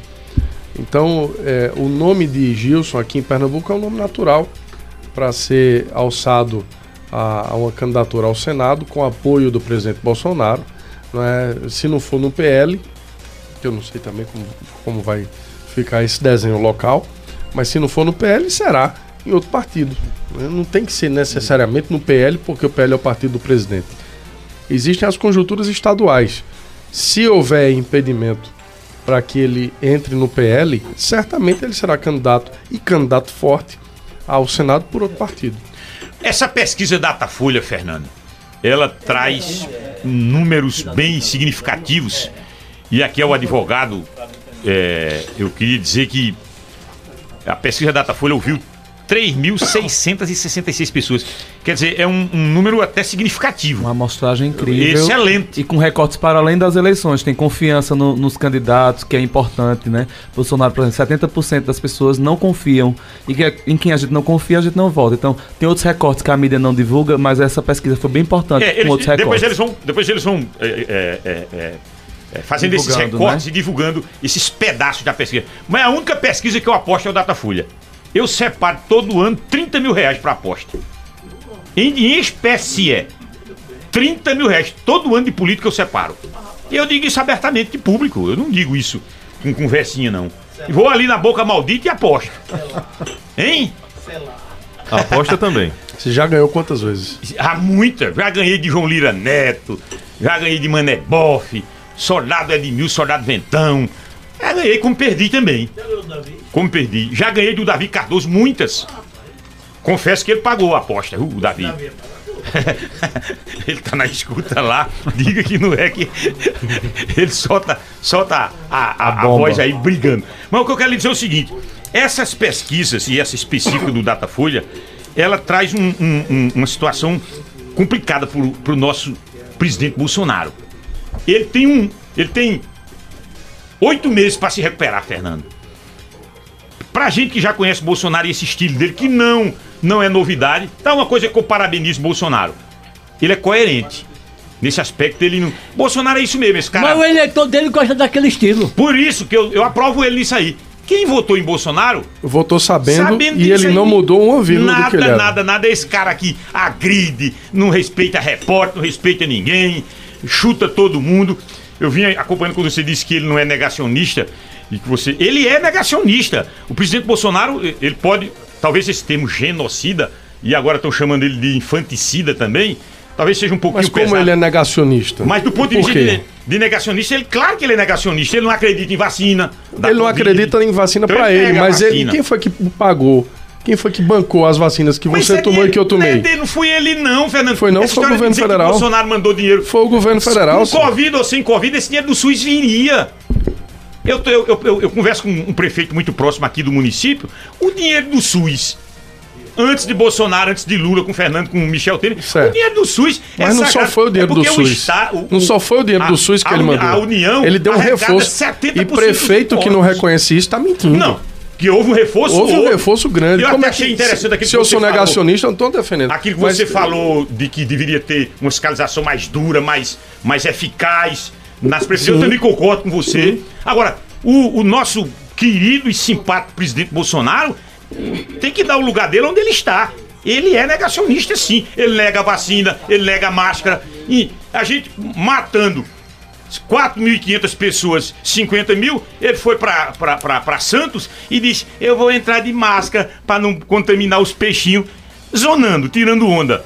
Então, é, o nome de Gilson aqui em Pernambuco é um nome natural para ser alçado a, a uma candidatura ao Senado com apoio do presidente Bolsonaro. Não é? Se não for no PL, que eu não sei também como, como vai ficar esse desenho local, mas se não for no PL, será em outro partido. Não tem que ser necessariamente no PL, porque o PL é o partido do presidente. Existem as conjunturas estaduais. Se houver impedimento para que ele entre no PL, certamente ele será candidato e candidato forte ao Senado por outro partido. Essa pesquisa Datafolha, Fernando, ela traz números bem significativos. E aqui é o advogado, é, eu queria dizer que a pesquisa Datafolha ouviu 3.666 pessoas. Quer dizer, é um, um número até significativo. Uma amostragem incrível. Excelente. E com recortes para além das eleições. Tem confiança no- nos candidatos, que é importante, né? Bolsonaro, por exemplo, 70% das pessoas não confiam. E que, em quem a gente não confia, a gente não vota. Então, tem outros recortes que a mídia não divulga, mas essa pesquisa foi bem importante É, com eles- outros depois recortes. eles vão, depois eles vão é, é, é, é, é, fazendo esses recortes né? e divulgando esses pedaços da pesquisa. Mas a única pesquisa que eu aposto é o Datafolha. Eu separo todo ano 30 mil reais para aposta. Em, em espécie. 30 mil reais. Todo ano de política eu separo. E eu digo isso abertamente de público. Eu não digo isso com conversinha, não. E vou ali na boca maldita e aposto. Hein? Aposta também. Você já ganhou quantas vezes? Há muita. Já ganhei de João Lira Neto, já ganhei de Mané Boff, Soldado Edmil, Soldado Ventão. Já ganhei como perdi também. Como perdi. Já ganhei do Davi Cardoso muitas. Confesso que ele pagou a aposta, uh, o Davi. ele tá na escuta lá, diga que não é que ele solta, solta a, a, a bomba. voz aí brigando. Mas o que eu quero lhe dizer é o seguinte: essas pesquisas, e essa específica do Datafolha, ela traz um- um- um- uma situação complicada para o nosso presidente Bolsonaro. Ele tem um. Ele tem oito meses para se recuperar, Fernando. Pra gente que já conhece Bolsonaro e esse estilo dele, que não, não é novidade, tá uma coisa que eu parabenizo Bolsonaro. Ele é coerente. Nesse aspecto, ele não. Bolsonaro é isso mesmo, esse cara. Mas o eleitor dele gosta daquele estilo. Por isso que eu, eu aprovo ele nisso aí. Quem votou em Bolsonaro Votou sabendo, Sabendo e ele aí. não mudou uma vírgula do que ele Nada, nada, nada. Esse cara aqui agride, não respeita repórter, não respeita ninguém, chuta todo mundo. Eu vim acompanhando quando você disse que ele não é negacionista e que você. Ele é negacionista. O presidente Bolsonaro, ele pode. Talvez esse termo genocida, e agora estão chamando ele de infanticida também. Talvez seja um pouquinho Mas como pesado. ele é negacionista? Mas do ponto de vista de, de negacionista, ele, claro que ele é negacionista. Ele não acredita em vacina. Ele não acredita em vacina Então pra ele ele, mas ele, quem foi que pagou? Quem foi que bancou as vacinas que Mas você é tomou e que eu tomei? Não, é não fui ele não, Fernando. Foi não, Essa foi o governo federal. Bolsonaro mandou dinheiro. Foi o governo federal. Com. Covid ou sem Covid, esse dinheiro do SUS viria. Eu, eu, eu, eu- converso com um prefeito muito próximo aqui do município. O dinheiro do SUS, antes de Bolsonaro, antes de Lula, com Fernando, com Michel Temer, o dinheiro do SUS é Mas não só foi o dinheiro É do o SUS. Estado- o- não só foi o dinheiro a- do SUS que a ele mandou. A União ele deu um reforço. 70% E prefeito que não reconhece isso tá mentindo. Não. Que houve um reforço. Houve um reforço grande. Eu Como até é que- achei interessante aquilo Se que eu você sou falou. negacionista, eu não tô defendendo. Aquilo que Mas- você falou de que deveria ter uma fiscalização mais dura, mais, mais eficaz nas prefeituras, eu Sim. também concordo com você. Agora, o, o nosso querido e simpático presidente Bolsonaro tem que dar o lugar dele onde ele está. Ele é negacionista, sim. Ele nega a vacina, ele nega a máscara. E a gente matando 4.500 pessoas, 50 mil, ele foi pra Santos e disse: Eu vou entrar de máscara pra não contaminar os peixinhos, zonando, tirando onda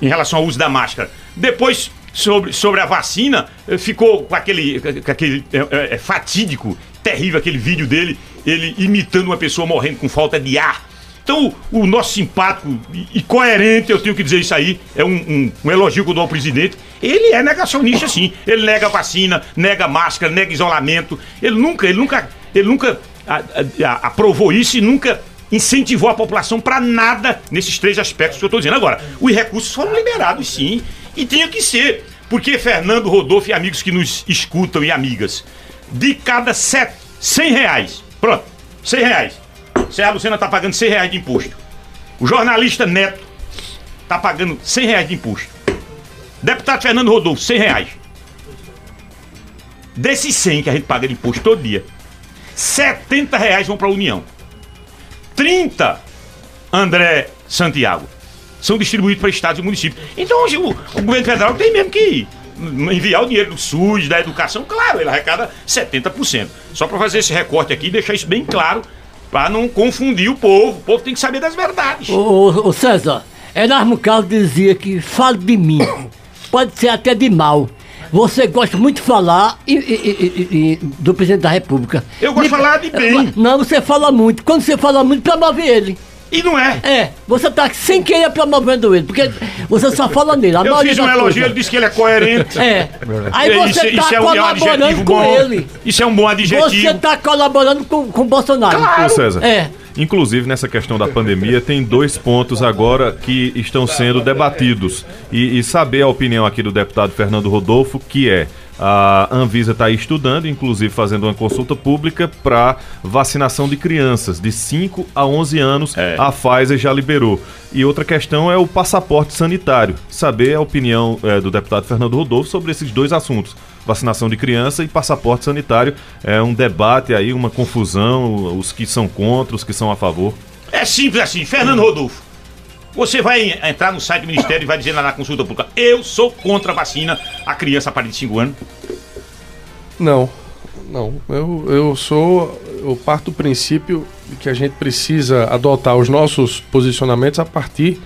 em relação ao uso da máscara. Depois, sobre, sobre a vacina, eh, ficou com aquele, com aquele é, é, é, fatídico, terrível aquele vídeo dele, ele imitando uma pessoa morrendo com falta de ar. Então, o, nosso simpático e, coerente, eu tenho que dizer isso aí, é um, um, um elogio que eu dou ao presidente. Ele é negacionista, sim. Ele nega vacina, nega máscara, nega isolamento. Ele nunca, ele nunca, ele nunca a- a- aprovou isso e nunca incentivou a população para nada nesses três aspectos que eu estou dizendo. Agora, os recursos foram liberados, sim, e tinha que ser. Porque Fernando, Rodolfo e amigos que nos escutam e amigas, de cada set, 100 reais, pronto, 100 reais. Serra Lucena está pagando 100 reais de imposto. O jornalista Neto está pagando 100 reais de imposto. Deputado Fernando Rodolfo, 100 reais. Desses 100 que a gente paga de imposto todo dia, 70 reais vão para a União. 30, André Santiago, são distribuídos para estados e municípios. Então hoje o, o governo federal tem mesmo que enviar o dinheiro do SUS, da educação, claro, ele arrecada 70%. Só para fazer esse recorte aqui e deixar isso bem claro, para não confundir o povo. O povo tem que saber das verdades. Ô, ô, ô, César, Erasmo Carlos dizia que fale de mim. Pode ser até de mal. Você gosta muito de falar e- e- e- do presidente da República. Eu gosto de falar de bem. Não, você fala muito. Quando você fala muito, promove ele. E não é? É, você tá sem querer promovendo ele, porque você só fala nele. A Eu fiz um elogio, ele disse que ele é coerente. É. Aí você Isso- tá isso é um- é um colaborando adjetivo com bom. ele. Isso é um bom adjetivo. Você tá colaborando com, com o Bolsonaro. Ô, César. É. Inclusive, nessa questão da pandemia, tem dois pontos agora que estão sendo debatidos. E, e saber a opinião aqui do deputado Fernando Rodolfo, que é. A Anvisa está estudando, inclusive fazendo uma consulta pública para vacinação de crianças de 5 a 11 anos. A Pfizer já liberou. E outra questão é o passaporte sanitário. Saber a opinião eh, do deputado Fernando Rodolfo sobre esses dois assuntos. Vacinação de criança e passaporte sanitário. É um debate aí, uma confusão, os que são contra, os que são a favor. É simples assim, Fernando Rodolfo. Você vai entrar no site do Ministério e vai dizer lá na consulta pública: Eu sou contra a vacina a criança a partir de 5 anos. Não, não. Eu, eu sou. Eu parto do princípio que a gente precisa adotar os nossos posicionamentos a partir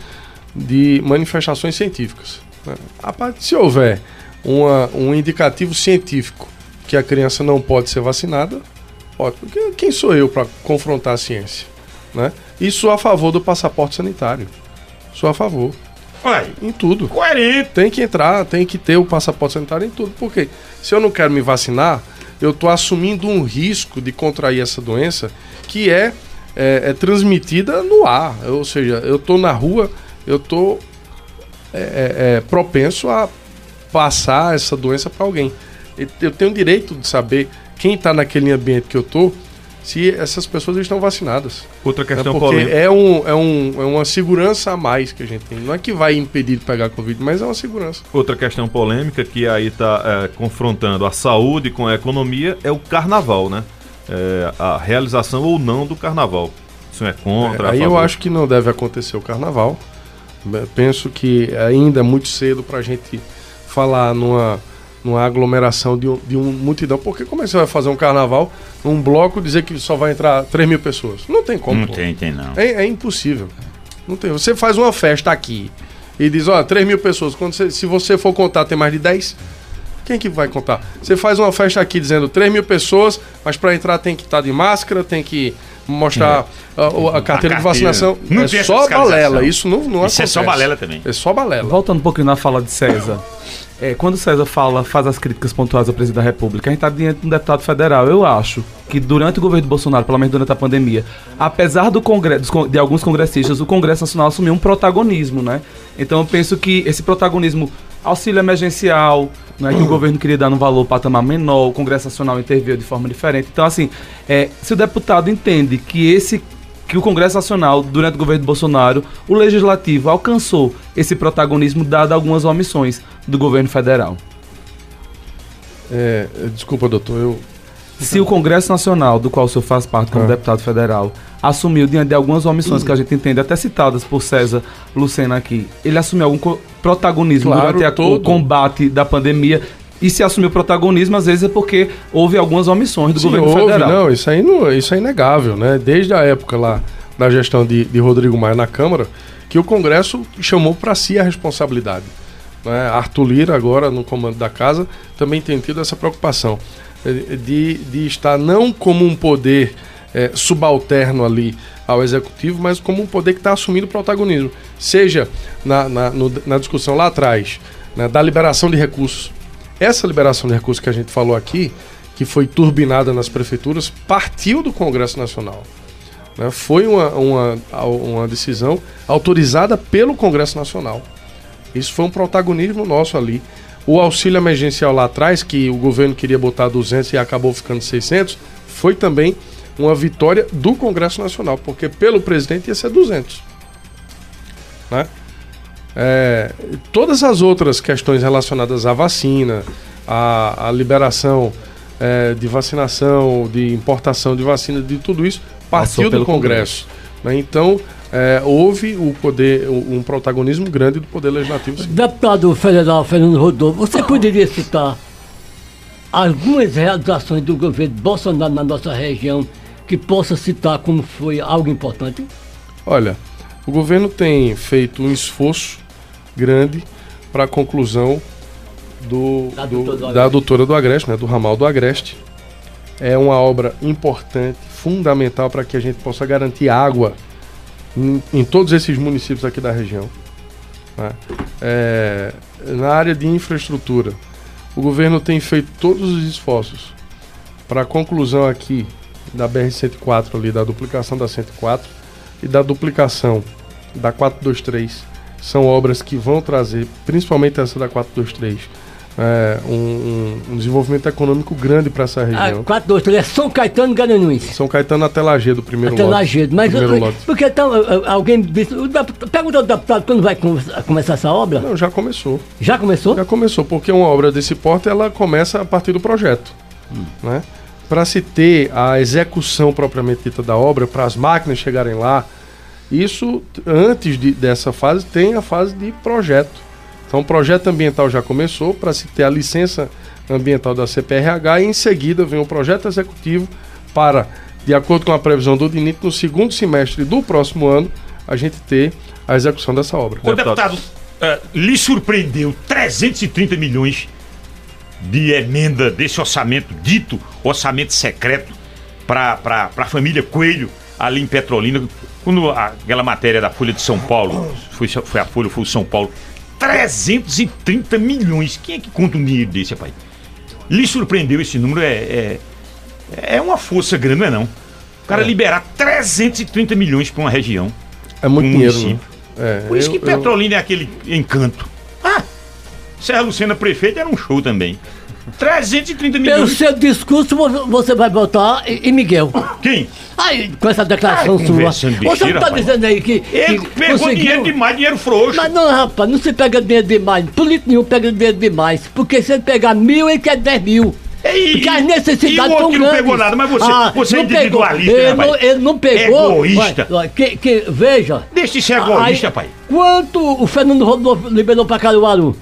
de manifestações científicas. né? A parte, se houver uma, um indicativo científico que a criança não pode ser vacinada, pode. Porque quem sou eu para confrontar a ciência? Né? Sou a favor do passaporte sanitário. Sou a favor. Ué, em tudo. Coerente. Tem que entrar, tem que ter o passaporte sanitário em tudo. Porque se eu não quero me vacinar, eu estou assumindo um risco de contrair essa doença que é, é, é transmitida no ar. Ou seja, eu estou na rua, eu estou é, é, propenso a passar essa doença para alguém. Eu tenho o direito de saber quem está naquele ambiente que eu estou, se essas pessoas estão vacinadas. Outra questão Porque polêmica. é, um, é, um, é uma segurança a mais que a gente tem. Não é que vai impedir de pegar Covid, mas é uma segurança. Outra questão polêmica que aí está confrontando a saúde com a economia é o carnaval, né? É, a realização ou não do carnaval. Isso é contra, É, aí eu acho que não deve acontecer o carnaval. Eu Penso que ainda é muito cedo para a gente falar numa, numa aglomeração de, um, de um multidão. Porque como é que você vai fazer um carnaval, um bloco, dizer que só vai entrar 3 mil pessoas? Não tem como. Não pô. tem, tem não. É, é impossível. Não tem. Você faz uma festa aqui e diz, ó, 3 mil pessoas. Quando você- se você for contar, tem mais de 10. Quem que vai contar? Você faz uma festa aqui dizendo 3 mil pessoas, mas para entrar tem que estar de máscara, tem que mostrar a, o- a carteira de vacinação. Não é só balela. Isso não, não Isso é só acontece. balela também. É só balela. Voltando um pouquinho na fala de César. É, quando César fala, faz as críticas pontuais ao presidente da República, a gente está diante de um deputado federal. Eu acho que durante o governo Bolsonaro, pelo menos durante a pandemia, apesar do congresso, de alguns congressistas, o Congresso Nacional assumiu um protagonismo, né? Então eu penso que esse protagonismo, auxílio emergencial, né, que o governo queria dar num valor patamar menor, o Congresso Nacional interveio de forma diferente. Então, assim, é, se o deputado entende que esse que o Congresso Nacional, durante o governo Bolsonaro, o Legislativo alcançou esse protagonismo dado algumas omissões do governo federal. É, desculpa, doutor, eu. Se o Congresso Nacional, do qual o senhor faz parte como Ah. deputado federal, assumiu diante de algumas omissões que a gente entende, até citadas por César Lucena aqui, ele assumiu algum protagonismo Claro, durante a- o combate da pandemia. E se assumiu protagonismo, às vezes é porque houve algumas omissões do Sim, governo houve, federal. Não, isso aí não, isso é inegável, né? Desde a época lá da gestão de, de Rodrigo Maia na Câmara, que o Congresso chamou para si a responsabilidade. Né? Arthur Lira, agora no comando da casa, também tem tido essa preocupação eh, de, de estar não como um poder é, subalterno ali ao executivo, mas como um poder que está assumindo protagonismo. Seja na, na, no, na discussão lá atrás, né, da liberação de recursos. Essa liberação de recursos que a gente falou aqui, que foi turbinada nas prefeituras, partiu do Congresso Nacional. Né, foi uma, uma, uma decisão autorizada pelo Congresso Nacional. Isso foi um protagonismo nosso ali. O auxílio emergencial lá atrás, que o governo queria botar 200 e acabou ficando 600, foi também uma vitória do Congresso Nacional, porque pelo presidente ia ser 200. Né? É, todas as outras questões relacionadas à vacina, à, à liberação é, de vacinação, de importação de vacina, de tudo isso, partiu do Congresso. Congresso. Né? Então, é, houve o poder, um protagonismo grande do Poder Legislativo. Sim. Deputado Federal Fernando Rodolfo, você poderia citar algumas realizações do governo Bolsonaro na nossa região que possa citar como foi algo importante? Olha, o governo tem feito um esforço grande para a conclusão do, da, do, doutora do, da doutora do Agreste, né, do ramal do Agreste. É uma obra importante, fundamental para que a gente possa garantir água em, em todos esses municípios aqui da região. Né? É, na área de infraestrutura, o governo tem feito todos os esforços para a conclusão aqui da BR-104 ali, da duplicação da 104 e da duplicação da 423. São obras que vão trazer, principalmente essa da 423, é, um, um, desenvolvimento econômico grande para essa região. Ah, 423 é São Caetano e Garanhuns. São Caetano até Lagedo, primeiro até lote. Lagedo, mas primeiro lote. porque então, alguém disse, pergunta ao deputado quando vai começar essa obra? Não, já começou. Já começou? Já começou, porque uma obra desse porte ela começa a partir do projeto, hum. né? para se ter a execução propriamente dita da obra, para as máquinas chegarem lá, isso antes de, dessa fase tem a fase de projeto. Então o projeto ambiental já começou para se ter a licença ambiental da CPRH e em seguida vem o projeto executivo para, de acordo com a previsão do DINIT, no segundo semestre do próximo ano, a gente ter a execução dessa obra. O deputado, uh, lhe surpreendeu 330 milhões de emenda desse orçamento, dito orçamento secreto, para a família Coelho, ali em Petrolina, quando aquela matéria da Folha de São Paulo, foi, foi a Folha, foi o São Paulo, 330 milhões. Quem é que conta um dinheiro desse, pai? Lhe surpreendeu esse número? É, é, é uma força grande, não é não? O cara é. liberar 330 milhões para uma região. É muito um dinheiro, né? É, Por isso eu, que Petrolina eu... é aquele encanto. Ah, Serra Lucena prefeito era um show também. 330 milhões. Pelo seu discurso, você vai votar em Miguel. Quem? Aí, com essa declaração ah, sua. Você não tá dizendo aí que. Ele que pegou conseguiu... dinheiro demais, dinheiro frouxo. Mas não, rapaz, não se pega dinheiro demais. Político nenhum pega dinheiro demais. Porque se ele pegar mil, ele quer 10 mil. E, porque as necessidades e o outro que não pegou nada, mas você, ah, você é individualista, pegou. Ele, não, ele não pegou. Egoísta. Vai, que, que, veja. Deixa de ser egoísta, aí, pai. Quanto o Fernando Rodolfo liberou pra Caruaru?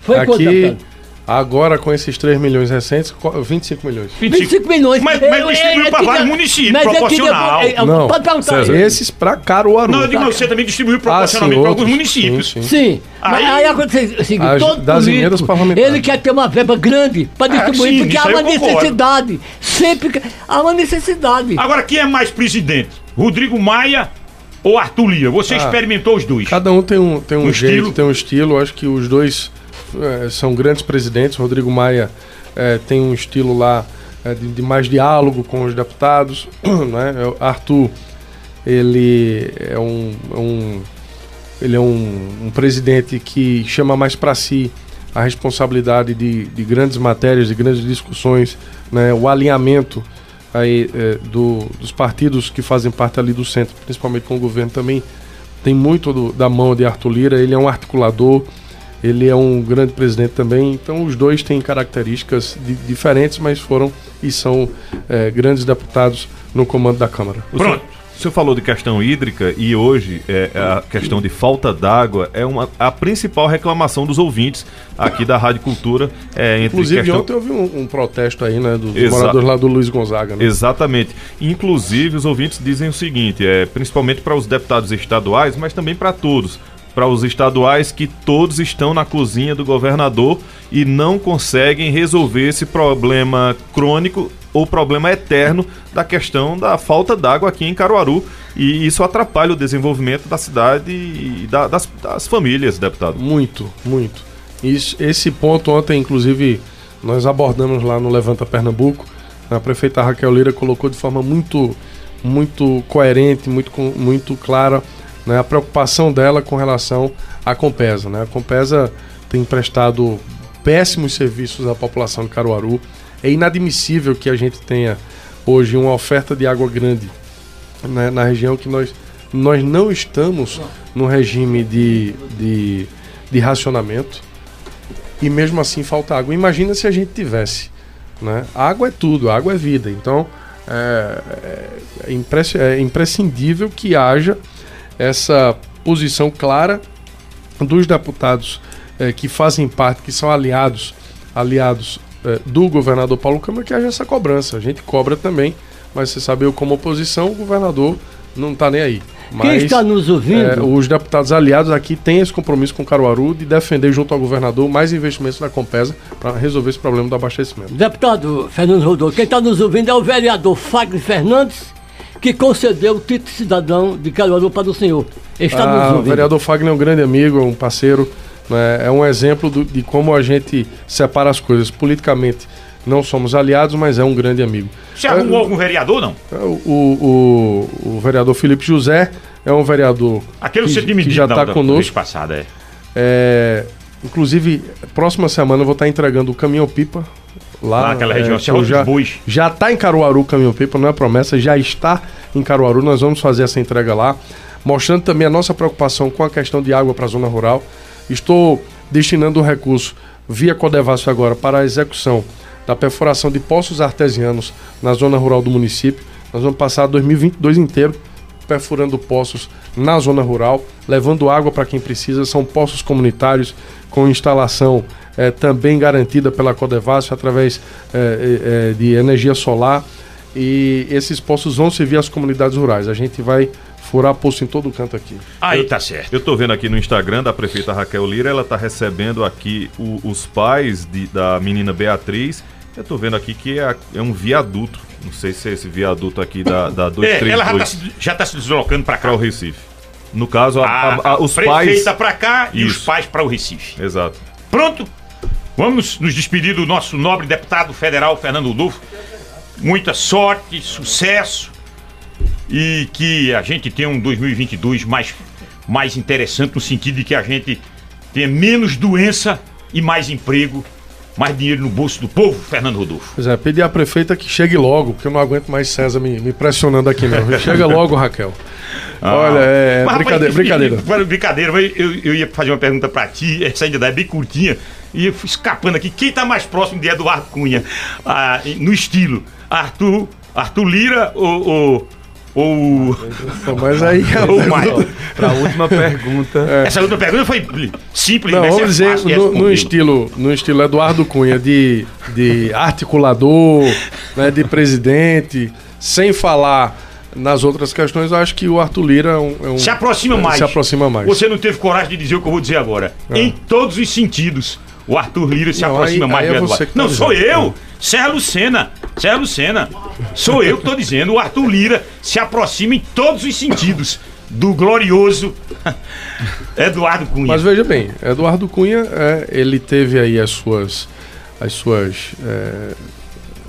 Foi Aqui, quanto, Agora, com esses 3 milhões recentes, 25 milhões. 25, 25 milhões. Mas, mas distribuiu para vários municípios, proporcional. Eu, não, pode perguntar César, esses para Caruaru. Não, eu digo, você também distribuiu proporcionalmente ah, para alguns municípios. Sim, sim. sim. Aí, mas aí acontece o seguinte, todo das emendas parlamentares. ele quer ter uma verba grande para distribuir, ah, sim, porque há uma necessidade. Sempre há uma necessidade. Agora, quem é mais presidente? Rodrigo Maia ou Arthur Lira? Você ah, experimentou os dois. Cada um tem um, tem um, um jeito, estilo. tem um estilo. Acho que os dois é, são grandes presidentes. Rodrigo Maia é, tem um estilo lá é, de, de, mais diálogo com os deputados. Né? Arthur, ele é um, é um ele é um, um, presidente que chama mais para si a responsabilidade de, de, grandes matérias, de grandes discussões, né? o alinhamento aí, é, do, dos partidos que fazem parte ali do centro, principalmente com o governo também, tem muito do, da mão de Arthur Lira, ele é um articulador, ele é um grande presidente também, então os dois têm características di diferentes, mas foram e são é, grandes deputados no comando da Câmara. Pronto. O senhor falou de questão hídrica e hoje é, a questão de falta d'água é uma, a principal reclamação dos ouvintes aqui da Rádio Cultura. É, entre Inclusive, questão... ontem houve um, um, protesto aí, né, dos Exa... moradores lá do Luiz Gonzaga. Né? Exatamente. Inclusive, os ouvintes dizem o seguinte, é, principalmente para os deputados estaduais, mas também para todos para os estaduais que todos estão na cozinha do governador e não conseguem resolver esse problema crônico o problema eterno da questão da falta d'água aqui em Caruaru e isso atrapalha o desenvolvimento da cidade e da, das, das, famílias, deputado. Muito, muito. Isso, esse ponto ontem, inclusive, nós abordamos lá no Levanta Pernambuco. A prefeita Raquel Lira colocou de forma muito, muito coerente, muito, muito clara né, a preocupação dela com relação à Compesa. Né? A Compesa tem prestado péssimos serviços à população de Caruaru. É inadmissível que a gente tenha hoje uma oferta de água grande né, na região que nós, nós não estamos no regime de, de, de racionamento e mesmo assim falta água. Imagina se a gente tivesse. Né? Água é tudo, água é vida. Então é, é, é imprescindível que haja essa posição clara dos deputados é, que fazem parte, que são aliados, aliados é, do governador Paulo Câmara, que haja essa cobrança. A gente cobra também, mas você sabe, eu como oposição, o governador não está nem aí. Mas, Quem está nos ouvindo? É, os deputados aliados aqui têm esse compromisso com o Caruaru de defender junto ao governador mais investimentos na Compesa para resolver esse problema do abastecimento. Deputado Fernando Rodolfo, quem está nos ouvindo é o vereador Fagner Fernandes, que concedeu o título de cidadão de Caruaru para o senhor. Está ah, nos. O vereador Fagner é um grande amigo, um parceiro, né? é um exemplo do, de como a gente separa as coisas politicamente não somos aliados, mas é um grande amigo. Você arrumou é, algum vereador, não? É, o, o, o, vereador Felipe José é um vereador Aquele que, que já está conosco. Passada, é. é. Inclusive, próxima semana eu vou estar tá entregando o caminhão-pipa lá. naquela região, é, já, já está em Caruaru o caminhão-pipa, não é promessa, já está em Caruaru. Nós vamos fazer essa entrega lá, mostrando também a nossa preocupação com a questão de água para a zona rural. Estou destinando o recurso via Codevasf agora para a execução da perfuração de poços artesianos na zona rural do município. Nós vamos passar 2022 inteiro perfurando poços na zona rural, levando água para quem precisa. São poços comunitários com instalação é, também garantida pela Codevasf através é, é, de energia solar. E esses poços vão servir às comunidades rurais. A gente vai furar poço em todo canto aqui. Aí tá certo. Eu tô vendo aqui no Instagram da prefeita Raquel Lira, ela tá recebendo aqui o, os pais de, da menina Beatriz. Eu tô vendo aqui que é, é um viaduto. Não sei se é esse viaduto aqui da, da 232. É, ela já tá, se, já tá se deslocando para cá. Para o Recife. No caso, a, a, a, os prefeita pais. Prefeita para cá Isso. e os pais para o Recife. Exato. Pronto? Vamos nos despedir do nosso nobre deputado federal Fernando Rudolfo. Muita sorte, sucesso e que a gente tenha um 2022 mais, mais interessante no sentido de que a gente tenha menos doença e mais emprego, mais dinheiro no bolso do povo, Fernando Rodolfo. Pois é, pedir à prefeita que chegue logo, porque eu não aguento mais César me, me pressionando aqui não. Chega logo, Raquel. Ah, Olha, é mas, brincadeira. Rapaz, brincadeira. brincadeira, mas eu, eu ia fazer uma pergunta para ti, essa ainda é bem curtinha, e eu fui escapando aqui. Quem tá mais próximo de Eduardo Cunha? Ah, no estilo, Arthur, Arthur Lira ou, ou ou. Mas aí. Para a última pergunta. É. Essa última pergunta foi simples, Não, né? vamos dizer, no, no, estilo, no estilo Eduardo Cunha, de, de articulador, né, de presidente, sem falar nas outras questões, eu acho que o Arthur Lira é um, é um, se aproxima mais. Se aproxima mais. Você não teve coragem de dizer o que eu vou dizer agora. É. Em todos os sentidos, o Arthur Lira se não, aproxima aí, mais aí do é Eduardo. Tá não, dizendo. sou eu! Serra Lucena, Serra Lucena. Sou eu que estou dizendo. O Arthur Lira se aproxima em todos os sentidos do glorioso Eduardo Cunha. Mas veja bem, Eduardo Cunha, é, ele teve aí as suas, as suas é,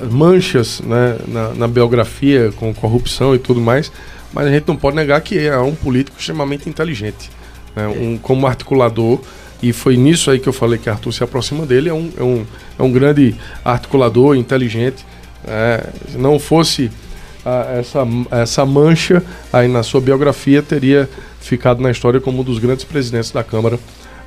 manchas né, na, na, biografia com corrupção e tudo mais, mas a gente não pode negar que é um político extremamente inteligente, né, um, como articulador e foi nisso aí que eu falei que Arthur se aproxima dele. É um, é um, é um grande articulador, inteligente. É, se não fosse a, essa, essa mancha aí na sua biografia, teria ficado na história como um dos grandes presidentes da Câmara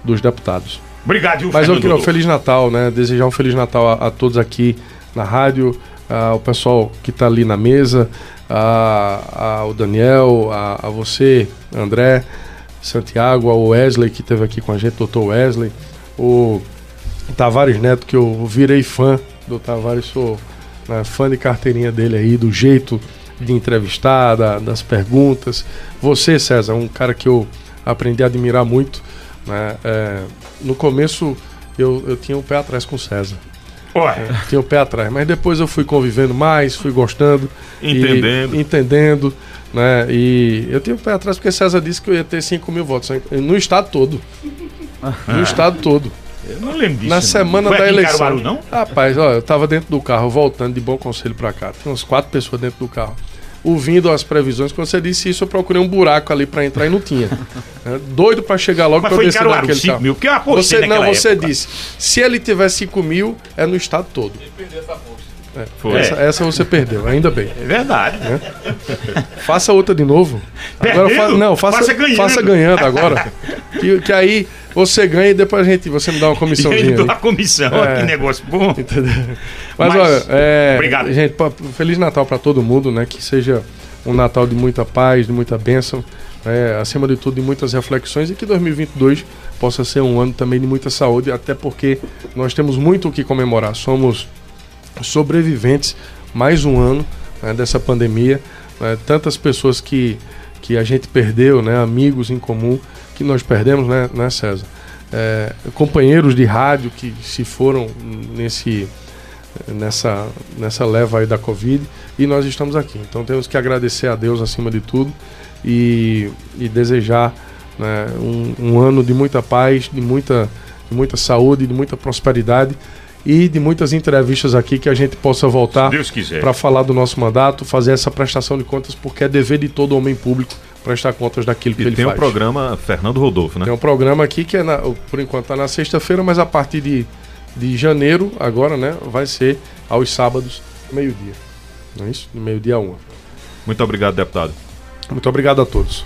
dos Deputados. Obrigado, Mas eu queria um Feliz Natal, né? Desejar um Feliz Natal a, a todos aqui na rádio, ao pessoal que está ali na mesa, ao Daniel, a, a você, André. Santiago, ao Wesley que esteve aqui com a gente, doutor Wesley, o Tavares Neto, que eu virei fã do Tavares, sou né, fã de carteirinha dele aí, do jeito de entrevistar, da, das perguntas. Você, César, um cara que eu aprendi a admirar muito. Né? É, no começo eu, eu tinha um pé atrás com o César. Ué. Tinha o pé atrás. Mas depois eu fui convivendo mais, fui gostando. e- Entendendo. Né? E eu tinha o pé atrás porque César disse que eu ia ter 5 mil votos. No estado todo. No estado todo. Eu não lembro disso. Na não. semana Foi da eleição. Caruaru, não? Rapaz, ó, eu tava dentro do carro, voltando de bom conselho pra cá. Tinha umas quatro pessoas dentro do carro. Ouvindo as previsões, quando você disse isso, eu procurei um buraco ali pra entrar e não tinha. É, Doido pra chegar logo Mas pra foi em descer Caruaru, daquele 5 carro. mil, porque eu apostei você, Não, você época. disse. Se ele tiver 5 mil, é no estado todo. É, Foi. Essa, essa você perdeu, ainda bem. É verdade. Faça outra de novo. Agora fa- não, faça, Faça ganhando. faça ganhando agora. que, que aí você ganha e depois a gente, você me dá uma comissãozinha. Ele deu aí. a comissão, É. que negócio bom. Mas, Mas- olha, é, Obrigado. gente, Feliz Natal para todo mundo, né? Que seja um Natal de muita paz, de muita bênção, né? acima de tudo, de muitas reflexões e que 2022 possa ser um ano também de muita saúde, até porque nós temos muito o que comemorar. Somos sobreviventes mais um ano né, dessa pandemia, né? tantas pessoas que, que a gente perdeu, né? Amigos em comum que nós perdemos, né, né César? É, companheiros de rádio que se foram nesse nessa, nessa leva aí da Covid e nós estamos aqui. Então temos que agradecer a Deus acima de tudo e, e desejar né, um, um ano de muita paz, de muita, de muita saúde, de muita prosperidade e de muitas entrevistas aqui que a gente possa voltar para falar do nosso mandato, fazer essa prestação de contas, porque é dever de todo homem público prestar contas daquilo que E ele tem faz. programa Fernando Rodolfo, né? Tem um programa aqui que é na- por enquanto está na sexta-feira, mas a partir de, de janeiro, agora, né, vai ser aos sábados, meio-dia. Não é isso? Meio-dia a uma. Muito obrigado, deputado. Muito obrigado a todos.